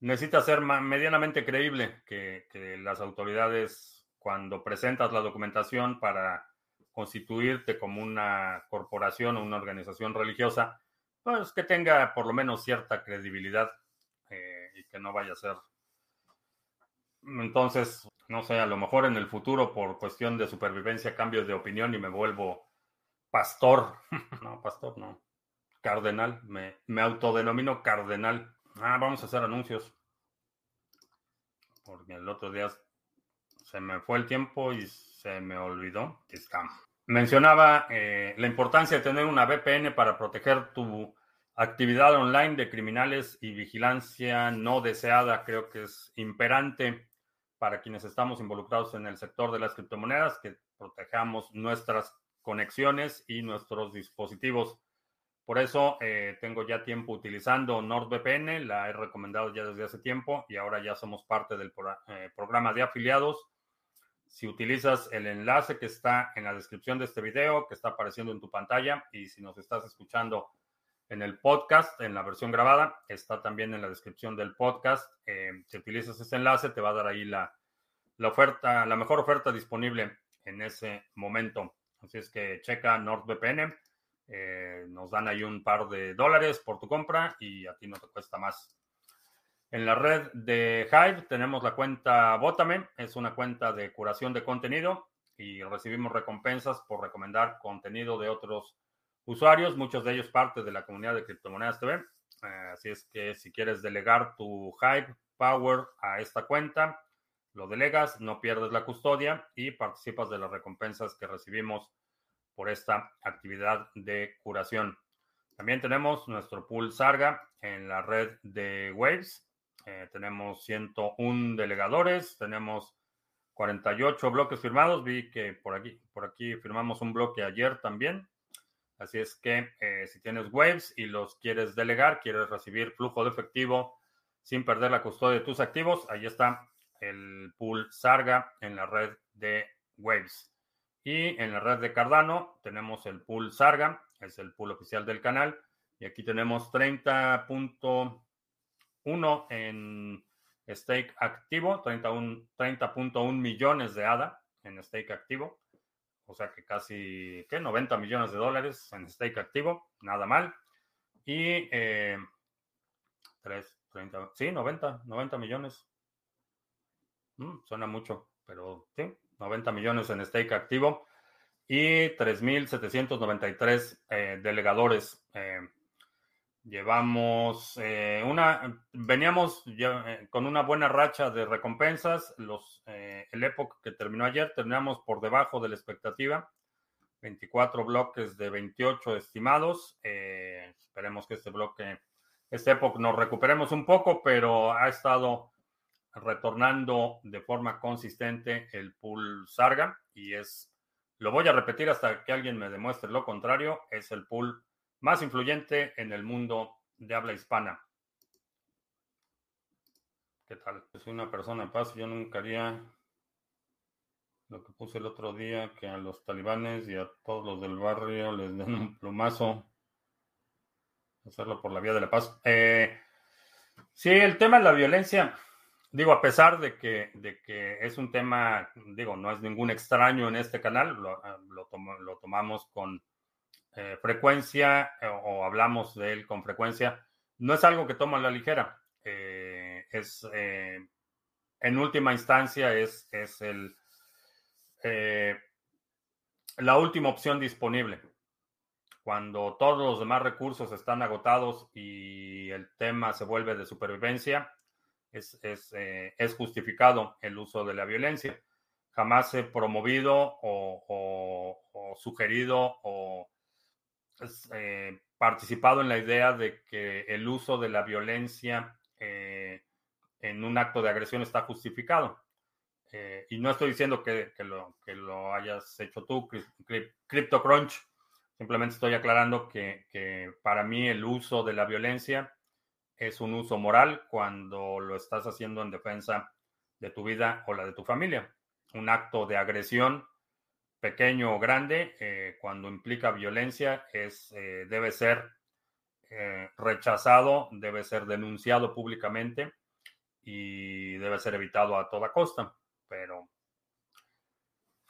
necesita ser medianamente creíble que, que las autoridades, cuando presentas la documentación para constituirte como una corporación o una organización religiosa, pues que tenga por lo menos cierta credibilidad eh, y que no vaya a ser. Entonces, no sé, a lo mejor en el futuro por cuestión de supervivencia cambio de opinión y me vuelvo pastor. [LAUGHS] no, pastor, no. Cardenal, me, me autodenomino cardenal. Ah, vamos a hacer anuncios. Porque el otro día se me fue el tiempo y se me olvidó. Mencionaba eh, la importancia de tener una VPN para proteger tu actividad online de criminales y vigilancia no deseada. Creo que es imperante para quienes estamos involucrados en el sector de las criptomonedas que protejamos nuestras conexiones y nuestros dispositivos. Por eso eh, tengo ya tiempo utilizando NordVPN, la he recomendado ya desde hace tiempo y ahora ya somos parte del eh, programa de afiliados si utilizas el enlace que está en la descripción de este video, que está apareciendo en tu pantalla, y si nos estás escuchando en el podcast, en la versión grabada, está también en la descripción del podcast. Eh, si utilizas ese enlace, te va a dar ahí la, oferta, la mejor oferta disponible en ese momento. Así es que checa NordVPN. Eh, nos dan ahí un par de dólares por tu compra y a ti no te cuesta más. En la red de Hive tenemos la cuenta Botame, es una cuenta de curación de contenido y recibimos recompensas por recomendar contenido de otros usuarios, muchos de ellos parte de la comunidad de Criptomonedas TV. Eh, así es que si quieres delegar tu Hive Power a esta cuenta, lo delegas, no pierdes la custodia y participas de las recompensas que recibimos por esta actividad de curación. También tenemos nuestro pool Sarga en la red de Waves. Eh, tenemos 101 delegadores, tenemos 48 bloques firmados. Vi que por aquí, por aquí firmamos un bloque ayer también. Así es que eh, si tienes Waves y los quieres delegar, quieres recibir flujo de efectivo sin perder la custodia de tus activos, ahí está el pool Sarga en la red de Waves. Y en la red de Cardano tenemos el pool Sarga, es el pool oficial del canal. Y aquí tenemos 30 uno en stake activo, 30.1 millones de ADA en stake activo. O sea que casi, ¿qué? 90 millones de dólares en stake activo, nada mal. Y 3, eh, 30, sí, 90, 90 millones. Mm, suena mucho, pero sí, 90 millones en stake activo y 3.793 eh, delegadores. Eh, Llevamos eh, una, veníamos eh, con una buena racha de recompensas. Los, eh, el Epoch que terminó ayer, terminamos por debajo de la expectativa. 24 bloques de 28 estimados. Eh, esperemos que este bloque, este época nos recuperemos un poco, pero ha estado retornando de forma consistente el pool Sarga y es, lo voy a repetir hasta que alguien me demuestre lo contrario, es el pool más influyente en el mundo de habla hispana. ¿Qué tal? Soy una persona de paz, yo nunca haría lo que puse el otro día, que a los talibanes y a todos los del barrio les den un plumazo. Hacerlo por la vía de la paz. Eh, sí, el tema de la violencia, digo, a pesar de que, de que es un tema, digo, no es ningún extraño en este canal, lo, lo, tomamos con eh, frecuencia eh, o hablamos de él con frecuencia, no es algo que toma la ligera. es, en última instancia, es, es el eh, la última opción disponible. Cuando todos los demás recursos están agotados y el tema se vuelve de supervivencia, es, eh, justificado el uso de la violencia. Jamás he promovido o, sugerido o eh, participado en la idea de que el uso de la violencia en un acto de agresión está justificado. Eh, y no estoy diciendo que, lo, que lo hayas hecho tú, CryptoCrunch. Simplemente estoy aclarando que, para mí el uso de la violencia es un uso moral cuando lo estás haciendo en defensa de tu vida o la de tu familia. Un acto de agresión, pequeño o grande, eh, cuando implica violencia, es, eh, debe ser rechazado, debe ser denunciado públicamente y debe ser evitado a toda costa pero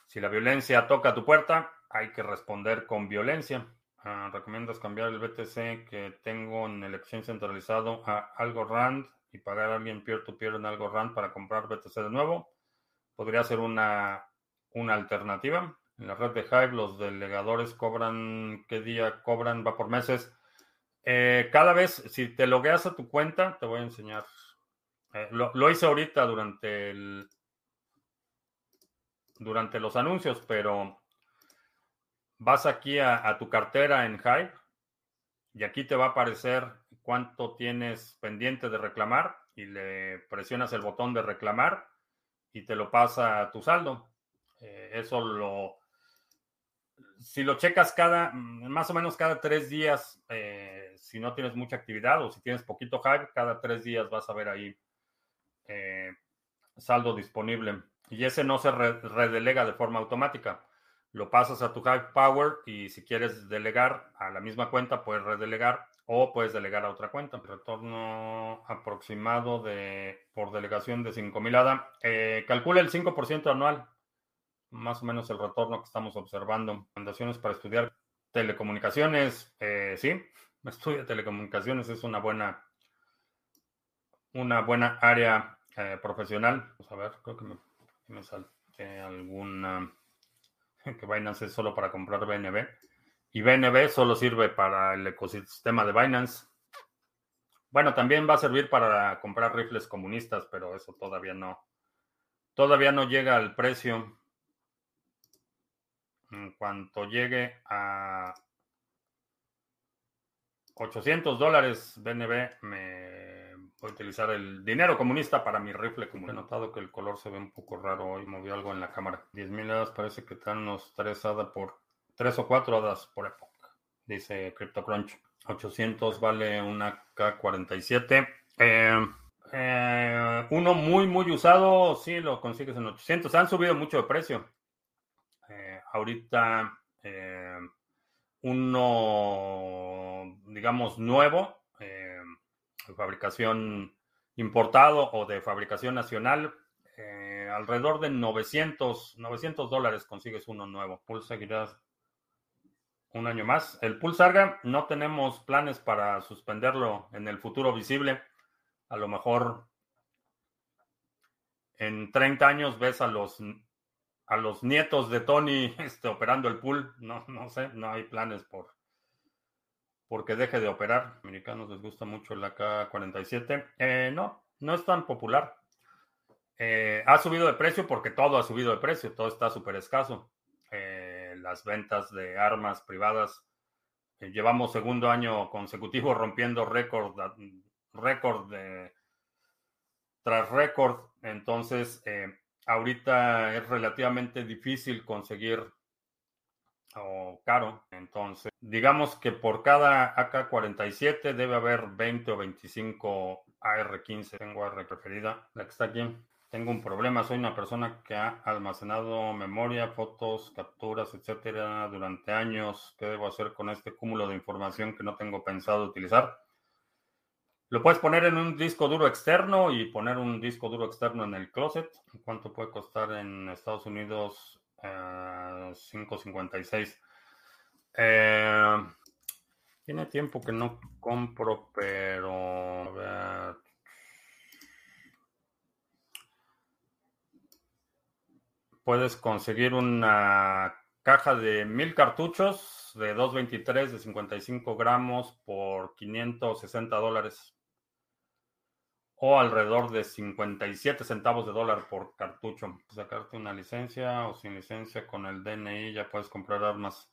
si la violencia toca tu puerta, hay que responder con violencia. Ah, ¿Recomiendas cambiar el BTC que tengo en el exchange centralizado a Algorand y pagar a alguien peer-to-peer en Algorand para comprar BTC de nuevo? Podría ser una, una alternativa. En la red de Hive, los delegadores cobran, ¿qué día cobran? Va por meses. Eh, cada vez, si te logueas a tu cuenta, te voy a enseñar. Eh, lo, hice ahorita durante el, durante los anuncios, pero vas aquí a, tu cartera en Hive y aquí te va a aparecer cuánto tienes pendiente de reclamar y le presionas el botón de reclamar y te lo pasa a tu saldo. Eh, eso lo... Si lo checas cada, más o menos cada tres días, eh, si no tienes mucha actividad o si tienes poquito Hive, cada tres días vas a ver ahí eh, saldo disponible. Y ese no se redelega de forma automática. Lo pasas a tu Hive Power y si quieres delegar a la misma cuenta, puedes redelegar o puedes delegar a otra cuenta. Retorno aproximado de por delegación de 5000 ADA. Eh, calcula el 5% anual, más o menos el retorno que estamos observando. Recomendaciones para estudiar telecomunicaciones. Eh, sí, [LAUGHS] estudia telecomunicaciones, es una buena, una buena área eh, profesional. Vamos a ver, creo que me me salte alguna [LAUGHS] que Binance es solo para comprar BNB. Y BNB solo sirve para el ecosistema de Binance. Bueno, también va a servir para comprar rifles comunistas, pero eso todavía no. Todavía no llega al precio. En cuanto llegue a 800 dólares BNB, me Voy a utilizar el dinero comunista para mi rifle comunista. He notado que el color se ve un poco raro hoy. Moví algo en la cámara. 10.000 hadas parece que están unos 3 hadas por... 3 o 4 hadas por época. Dice CryptoCrunch. 800 vale una K47. Eh, eh, uno muy, muy usado, sí, lo consigues en 800. Han subido mucho de precio. Eh, ahorita uno, digamos, nuevo de fabricación importado o de fabricación nacional, eh, alrededor de 900, 900 dólares consigues uno nuevo. Pool seguirá un año más. El Pool Sarga no tenemos planes para suspenderlo en el futuro visible. A lo mejor en 30 años ves a los a los nietos de Tony [LAUGHS] este, operando el pool. No, no sé, no hay planes por, porque deje de operar. Americanos les gusta mucho el AK-47. Eh, no, no es tan popular. Eh, ha subido de precio porque todo ha subido de precio, todo está súper escaso. Eh, las ventas de armas privadas. llevamos segundo año consecutivo rompiendo récord, récord tras récord. Entonces, ahorita es relativamente difícil conseguir o caro. Entonces, digamos que por cada AK-47 debe haber 20 o 25 AR-15. Tengo AR preferida, la que está aquí. Tengo un problema, soy una persona que ha almacenado memoria, fotos, capturas, etcétera, durante años. ¿Qué debo hacer con este cúmulo de información que no tengo pensado utilizar? Lo puedes poner en un disco duro externo y poner un disco duro externo en el closet. ¿Cuánto puede costar en Estados Unidos 5.56. Eh, tiene tiempo que no compro, pero puedes conseguir una caja de mil cartuchos de 223 de 55 gramos por 560 dólares o alrededor de 57 centavos de dólar por cartucho. Sacarte una licencia o sin licencia con el DNI ya puedes comprar armas.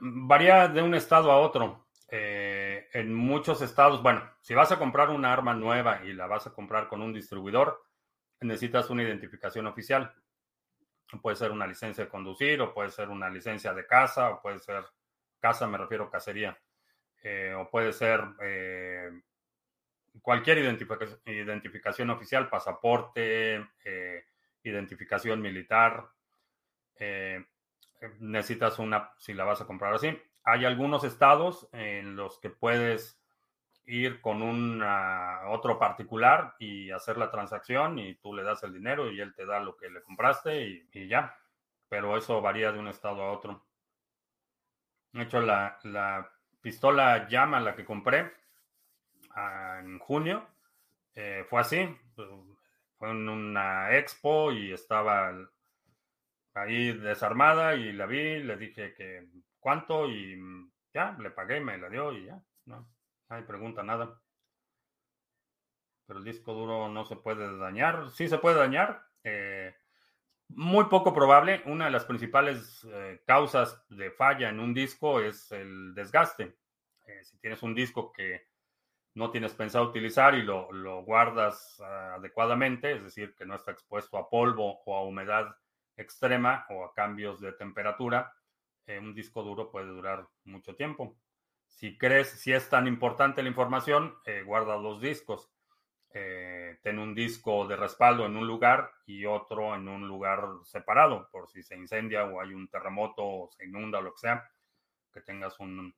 varía de un estado a otro. Eh, en muchos estados, bueno, si vas a comprar una arma nueva y la vas a comprar con un distribuidor, necesitas una identificación oficial. Puede ser una licencia de conducir o puede ser una licencia de casa o puede ser casa, me refiero a cacería. Eh, o puede ser eh, cualquier identificación, oficial, pasaporte, eh, identificación militar, eh, necesitas una, si la vas a comprar así. Hay algunos estados en los que puedes ir con un otro particular y hacer la transacción y tú le das el dinero y él te da lo que le compraste y, ya. Pero eso varía de un estado a otro. De hecho, la, la pistola llama la que compré en junio. Eh, fue así, fue en una expo y estaba ahí desarmada y la vi, le dije que cuánto y ya, le pagué, me la dio y ya, no, hay pregunta, nada. Pero el disco duro no se puede dañar, sí se puede dañar, eh, muy poco probable. Una de las principales eh, causas de falla en un disco es el desgaste. si tienes un disco que no tienes pensado utilizar y lo, guardas ah, adecuadamente, es decir, que no está expuesto a polvo o a humedad extrema o a cambios de temperatura, eh, un disco duro puede durar mucho tiempo. Si crees, si es tan importante la información, eh, guarda dos discos. Eh, ten un disco de respaldo en un lugar y otro en un lugar separado, por si se incendia o hay un terremoto o se inunda o lo que sea, que tengas un,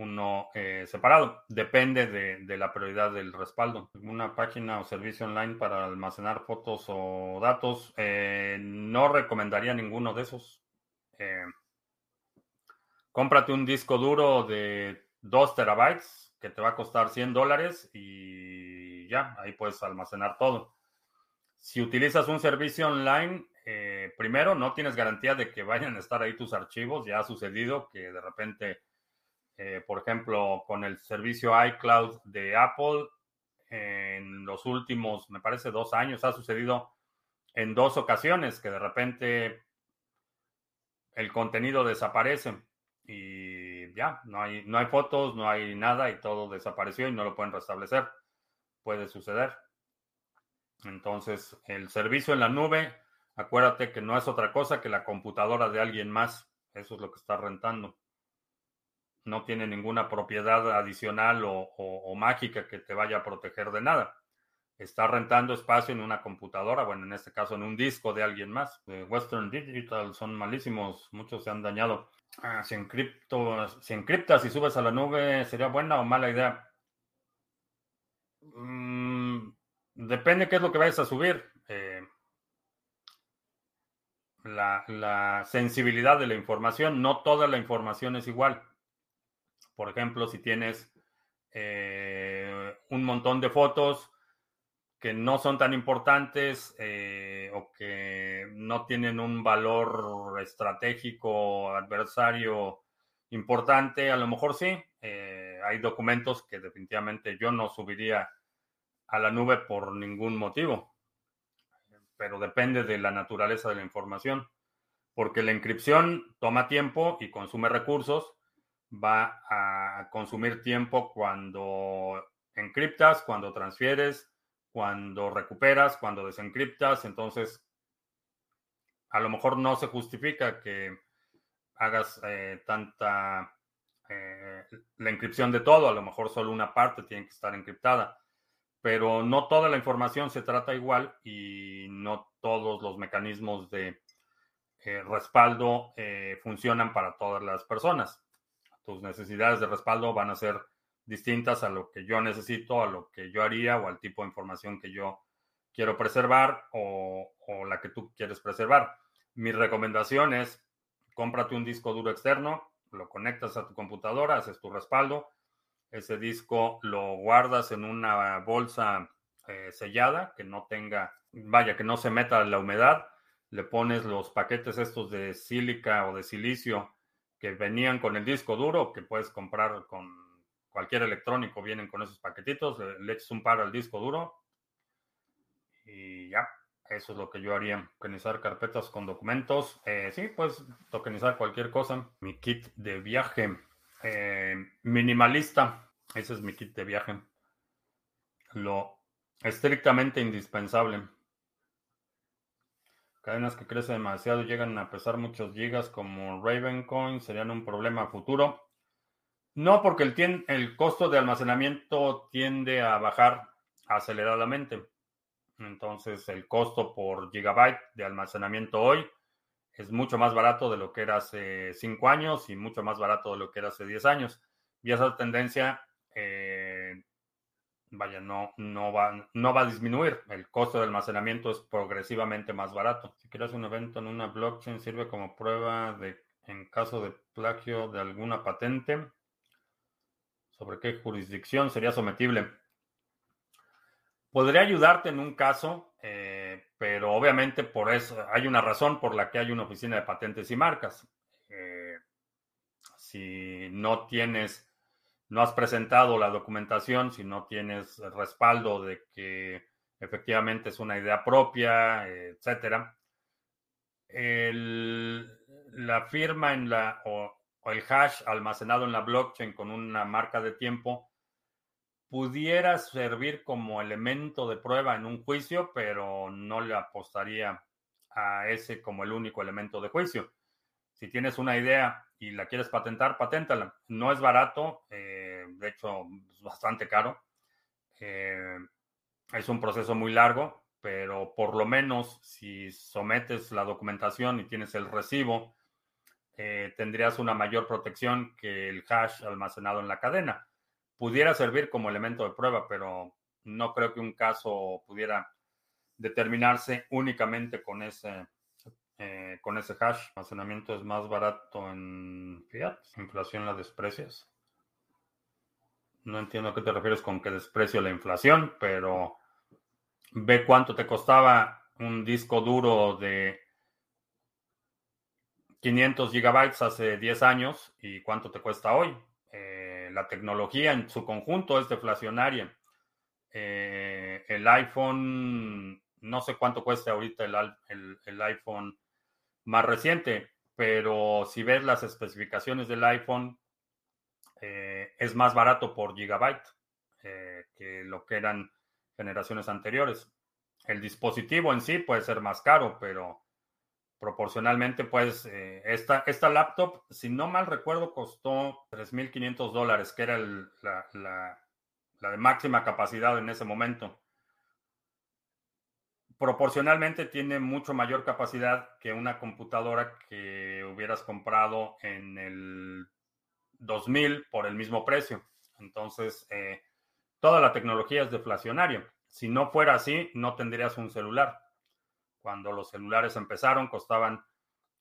uno eh, separado. Depende de, la prioridad del respaldo. Una página o servicio online para almacenar fotos o datos. Eh, no recomendaría ninguno de esos. Eh, cómprate un disco duro de 2 terabytes que te va a costar 100 dólares y ya, ahí puedes almacenar todo. Si utilizas un servicio online, primero no tienes garantía de que vayan a estar ahí tus archivos. Ya ha sucedido que de repente eh, por ejemplo, con el servicio iCloud de Apple, en los últimos, me parece, dos años ha sucedido en dos ocasiones que de repente el contenido desaparece y ya, no hay, no hay fotos, no hay nada y todo desapareció y no lo pueden restablecer. Puede suceder. Entonces, el servicio en la nube, acuérdate que no es otra cosa que la computadora de alguien más. Eso es lo que está rentando no tiene ninguna propiedad adicional o, mágica que te vaya a proteger de nada. Está rentando espacio en una computadora, bueno, en este caso en un disco de alguien más. Western Digital son malísimos, muchos se han dañado. Ah, si, si encriptas y subes a la nube, ¿sería buena o mala idea? Mm, depende qué es lo que vayas a subir. Eh, la sensibilidad de la información, no toda la información es igual. Por ejemplo, si tienes eh, un montón de fotos que no son tan importantes eh, o que no tienen un valor estratégico adversario importante, a lo mejor sí. Eh, hay documentos que definitivamente yo no subiría a la nube por ningún motivo, pero depende de la naturaleza de la información. porque la encripción toma tiempo y consume recursos, va a consumir tiempo cuando encriptas, cuando transfieres, cuando recuperas, cuando desencriptas, entonces a lo mejor no se justifica que hagas eh, tanta eh, la encripción de todo, a lo mejor solo una parte tiene que estar encriptada, pero no toda la información se trata igual y no todos los mecanismos de eh, respaldo funcionan para todas las personas. Tus necesidades de respaldo van a ser distintas a lo que yo necesito, a lo que yo haría o al tipo de información que yo quiero preservar o, la que tú quieres preservar. Mi recomendación es cómprate un disco duro externo, lo conectas a tu computadora, haces tu respaldo, ese disco lo guardas en una bolsa eh, sellada que no tenga, vaya, que no se meta la humedad, le pones los paquetes estos de sílica o de silicio que venían con el disco duro, que puedes comprar con cualquier electrónico vienen con esos paquetitos, le, echas un par al disco duro y ya, eso es lo que yo haría, tokenizar carpetas con documentos. Eh, sí, pues tokenizar cualquier cosa. Mi kit de viaje eh, minimalista, ese es mi kit de viaje. Lo estrictamente indispensable. Cadenas que crecen demasiado llegan a pesar muchos gigas como Ravencoin serían un problema futuro. No, porque el, el costo de almacenamiento tiende a bajar aceleradamente. Entonces, el costo por gigabyte de almacenamiento hoy es mucho más barato de lo que era hace 5 años y mucho más barato de lo que era hace 10 años. Y esa tendencia, eh, vaya, no, no, va, no va a disminuir. El costo de almacenamiento es progresivamente más barato. Si quieres un evento en una blockchain, sirve como prueba de en caso de plagio de alguna patente sobre qué jurisdicción sería sometible. Podría ayudarte en un caso, eh, pero obviamente por eso hay una razón por la que hay una oficina de patentes y marcas. Eh, si no tienes, no has presentado la documentación, si no tienes respaldo de que efectivamente es una idea propia, etcétera, la firma en la o el hash almacenado en la blockchain con una marca de tiempo pudiera servir como elemento de prueba en un juicio, pero no le apostaría a ese como el único elemento de juicio. Si tienes una idea y la quieres patentar, paténtala. No es barato, eh, de hecho es bastante caro. Eh, es un proceso muy largo, pero por lo menos si sometes la documentación y tienes el recibo, eh, tendrías una mayor protección que el hash almacenado en la cadena. Pudiera servir como elemento de prueba, pero no creo que un caso pudiera determinarse únicamente con ese, eh, con ese hash. almacenamiento es más barato en fiat. Inflación la desprecias. No entiendo a qué te refieres con que desprecio la inflación, pero ve cuánto te costaba un disco duro de 500 gigabytes hace 10 años y cuánto te cuesta hoy. Eh, la tecnología en su conjunto es deflacionaria. Eh, el iPhone, no sé cuánto cuesta ahorita el, iPhone más reciente, pero si ves las especificaciones del iPhone, eh, es más barato por gigabyte que lo que eran generaciones anteriores. El dispositivo en sí puede ser más caro, pero proporcionalmente, pues eh, esta, esta laptop, si no mal recuerdo, costó 3.500 dólares, que era la, la, de máxima capacidad en ese momento. Proporcionalmente tiene mucho mayor capacidad que una computadora que hubieras comprado en el 2000 por el mismo precio. Entonces, eh, toda la tecnología es deflacionaria. Si no fuera así, no tendrías un celular. Cuando los celulares empezaron, costaban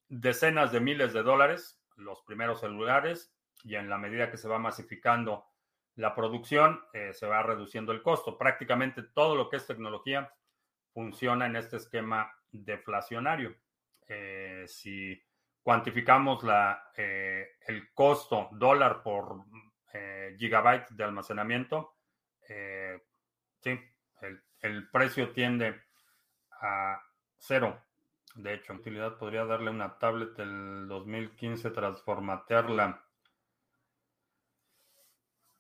decenas de miles de dólares los primeros celulares y en la medida que se va masificando la producción, eh, se va reduciendo el costo. Prácticamente todo lo que es tecnología funciona en este esquema deflacionario. Eh, si cuantificamos eh, el costo dólar por gigabyte de almacenamiento, sí, el, precio tiende a cero. De hecho, utilidad podría darle una tablet del 2015, transformatearla.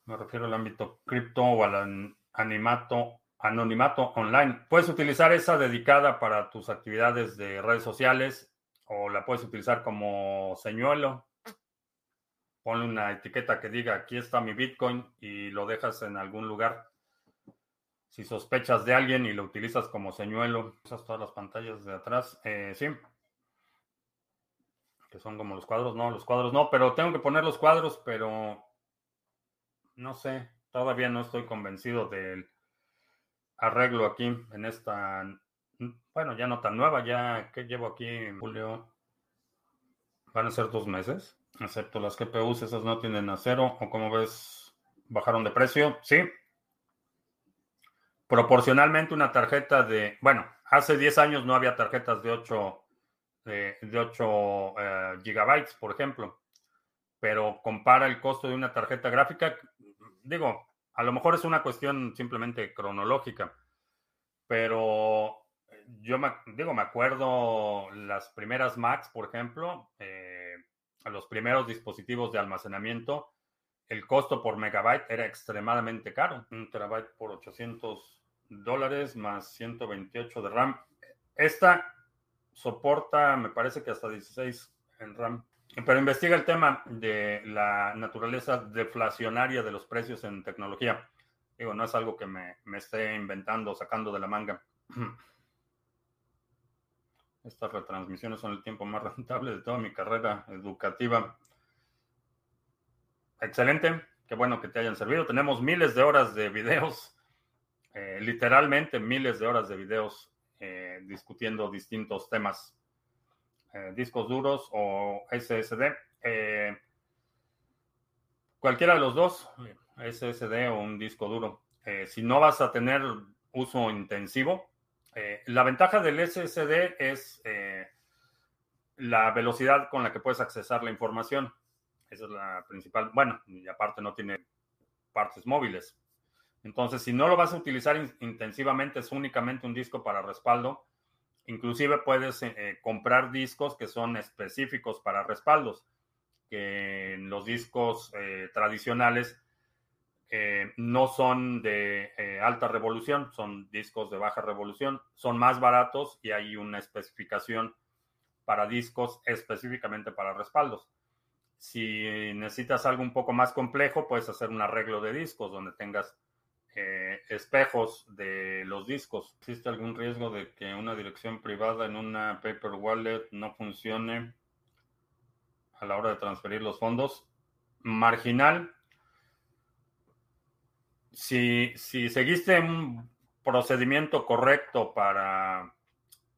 Me refiero al ámbito cripto o al animato, anonimato online. Puedes utilizar esa dedicada para tus actividades de redes sociales o la puedes utilizar como señuelo. Ponle una etiqueta que diga aquí está mi Bitcoin y lo dejas en algún lugar. Si sospechas de alguien y lo utilizas como señuelo, usas todas las pantallas de atrás. Eh, sí. Que son como los cuadros. No, los cuadros no, pero tengo que poner los cuadros, pero no sé. Todavía no estoy convencido del arreglo aquí en esta. Bueno, ya no tan nueva, ya que llevo aquí en julio. Van a ser dos meses. Excepto las GPUs, esas no tienen acero. O como ves, bajaron de precio. Sí, proporcionalmente una tarjeta de, bueno, hace 10 años no había tarjetas de 8, de, 8 eh, gigabytes, por ejemplo, pero compara el costo de una tarjeta gráfica, digo, a lo mejor es una cuestión simplemente cronológica, pero yo me, digo, me acuerdo las primeras Macs, por ejemplo, eh, los primeros dispositivos de almacenamiento, el costo por megabyte era extremadamente caro, un terabyte por 800 dólares más 128 de RAM. Esta soporta, me parece que hasta 16 en RAM. Pero investiga el tema de la naturaleza deflacionaria de los precios en tecnología. Digo, no es algo que me, me esté inventando, sacando de la manga. [CLEARS THROAT] Estas retransmisiones son el tiempo más [LAUGHS] rentable de toda mi carrera educativa. Excelente, qué bueno que te hayan servido. Tenemos miles de horas de videos eh, literalmente miles de horas de videos eh, discutiendo distintos temas, eh, discos duros o SSD. cualquiera de los dos, SSD o un disco duro. si no vas a tener uso intensivo, la ventaja del SSD es la velocidad con la que puedes accesar la información. Esa es la principal. Bueno, y aparte no tiene partes móviles. Entonces, si no lo vas a utilizar intensivamente, es únicamente un disco para respaldo. Inclusive puedes eh, eh, comprar discos que son específicos para respaldos, que los discos eh, tradicionales no son de alta revolución, son discos de baja revolución, son más baratos y hay una especificación para discos específicamente para respaldos. Si necesitas algo un poco más complejo, puedes hacer un arreglo de discos donde tengas eh, espejos de los discos. ¿Existe algún riesgo de que una dirección privada en una paper wallet no funcione a la hora de transferir los fondos? Marginal. Si, si seguiste un procedimiento correcto para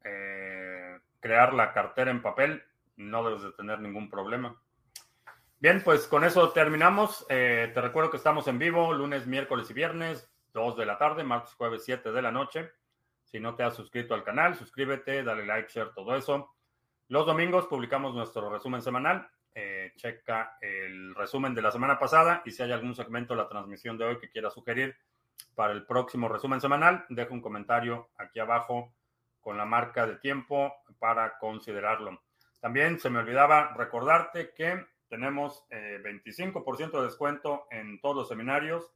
eh, crear la cartera en papel, no debes de tener ningún problema. Bien, pues con eso terminamos. Eh, te recuerdo que estamos en vivo lunes, miércoles y viernes, 2 de la tarde, martes, jueves, 7 de la noche. Si no te has suscrito al canal, suscríbete, dale like, share, todo eso. Los domingos publicamos nuestro resumen semanal. Eh, checa el resumen de la semana pasada y si hay algún segmento de la transmisión de hoy que quieras sugerir para el próximo resumen semanal, deja un comentario aquí abajo con la marca de tiempo para considerarlo. También se me olvidaba recordarte que tenemos 25% eh, de descuento en todos los seminarios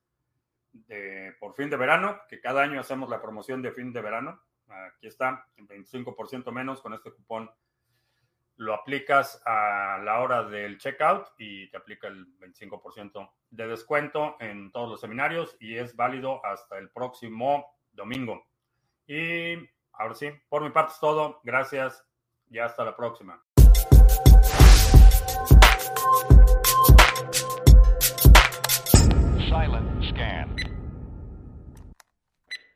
de, por fin de verano, que cada año hacemos la promoción de fin de verano. Aquí está, 25% menos con este cupón. Lo aplicas a la hora del checkout y te aplica el 25% de descuento en todos los seminarios y es válido hasta el próximo domingo. Y ahora sí, por mi parte es todo. Gracias y hasta la próxima. silent.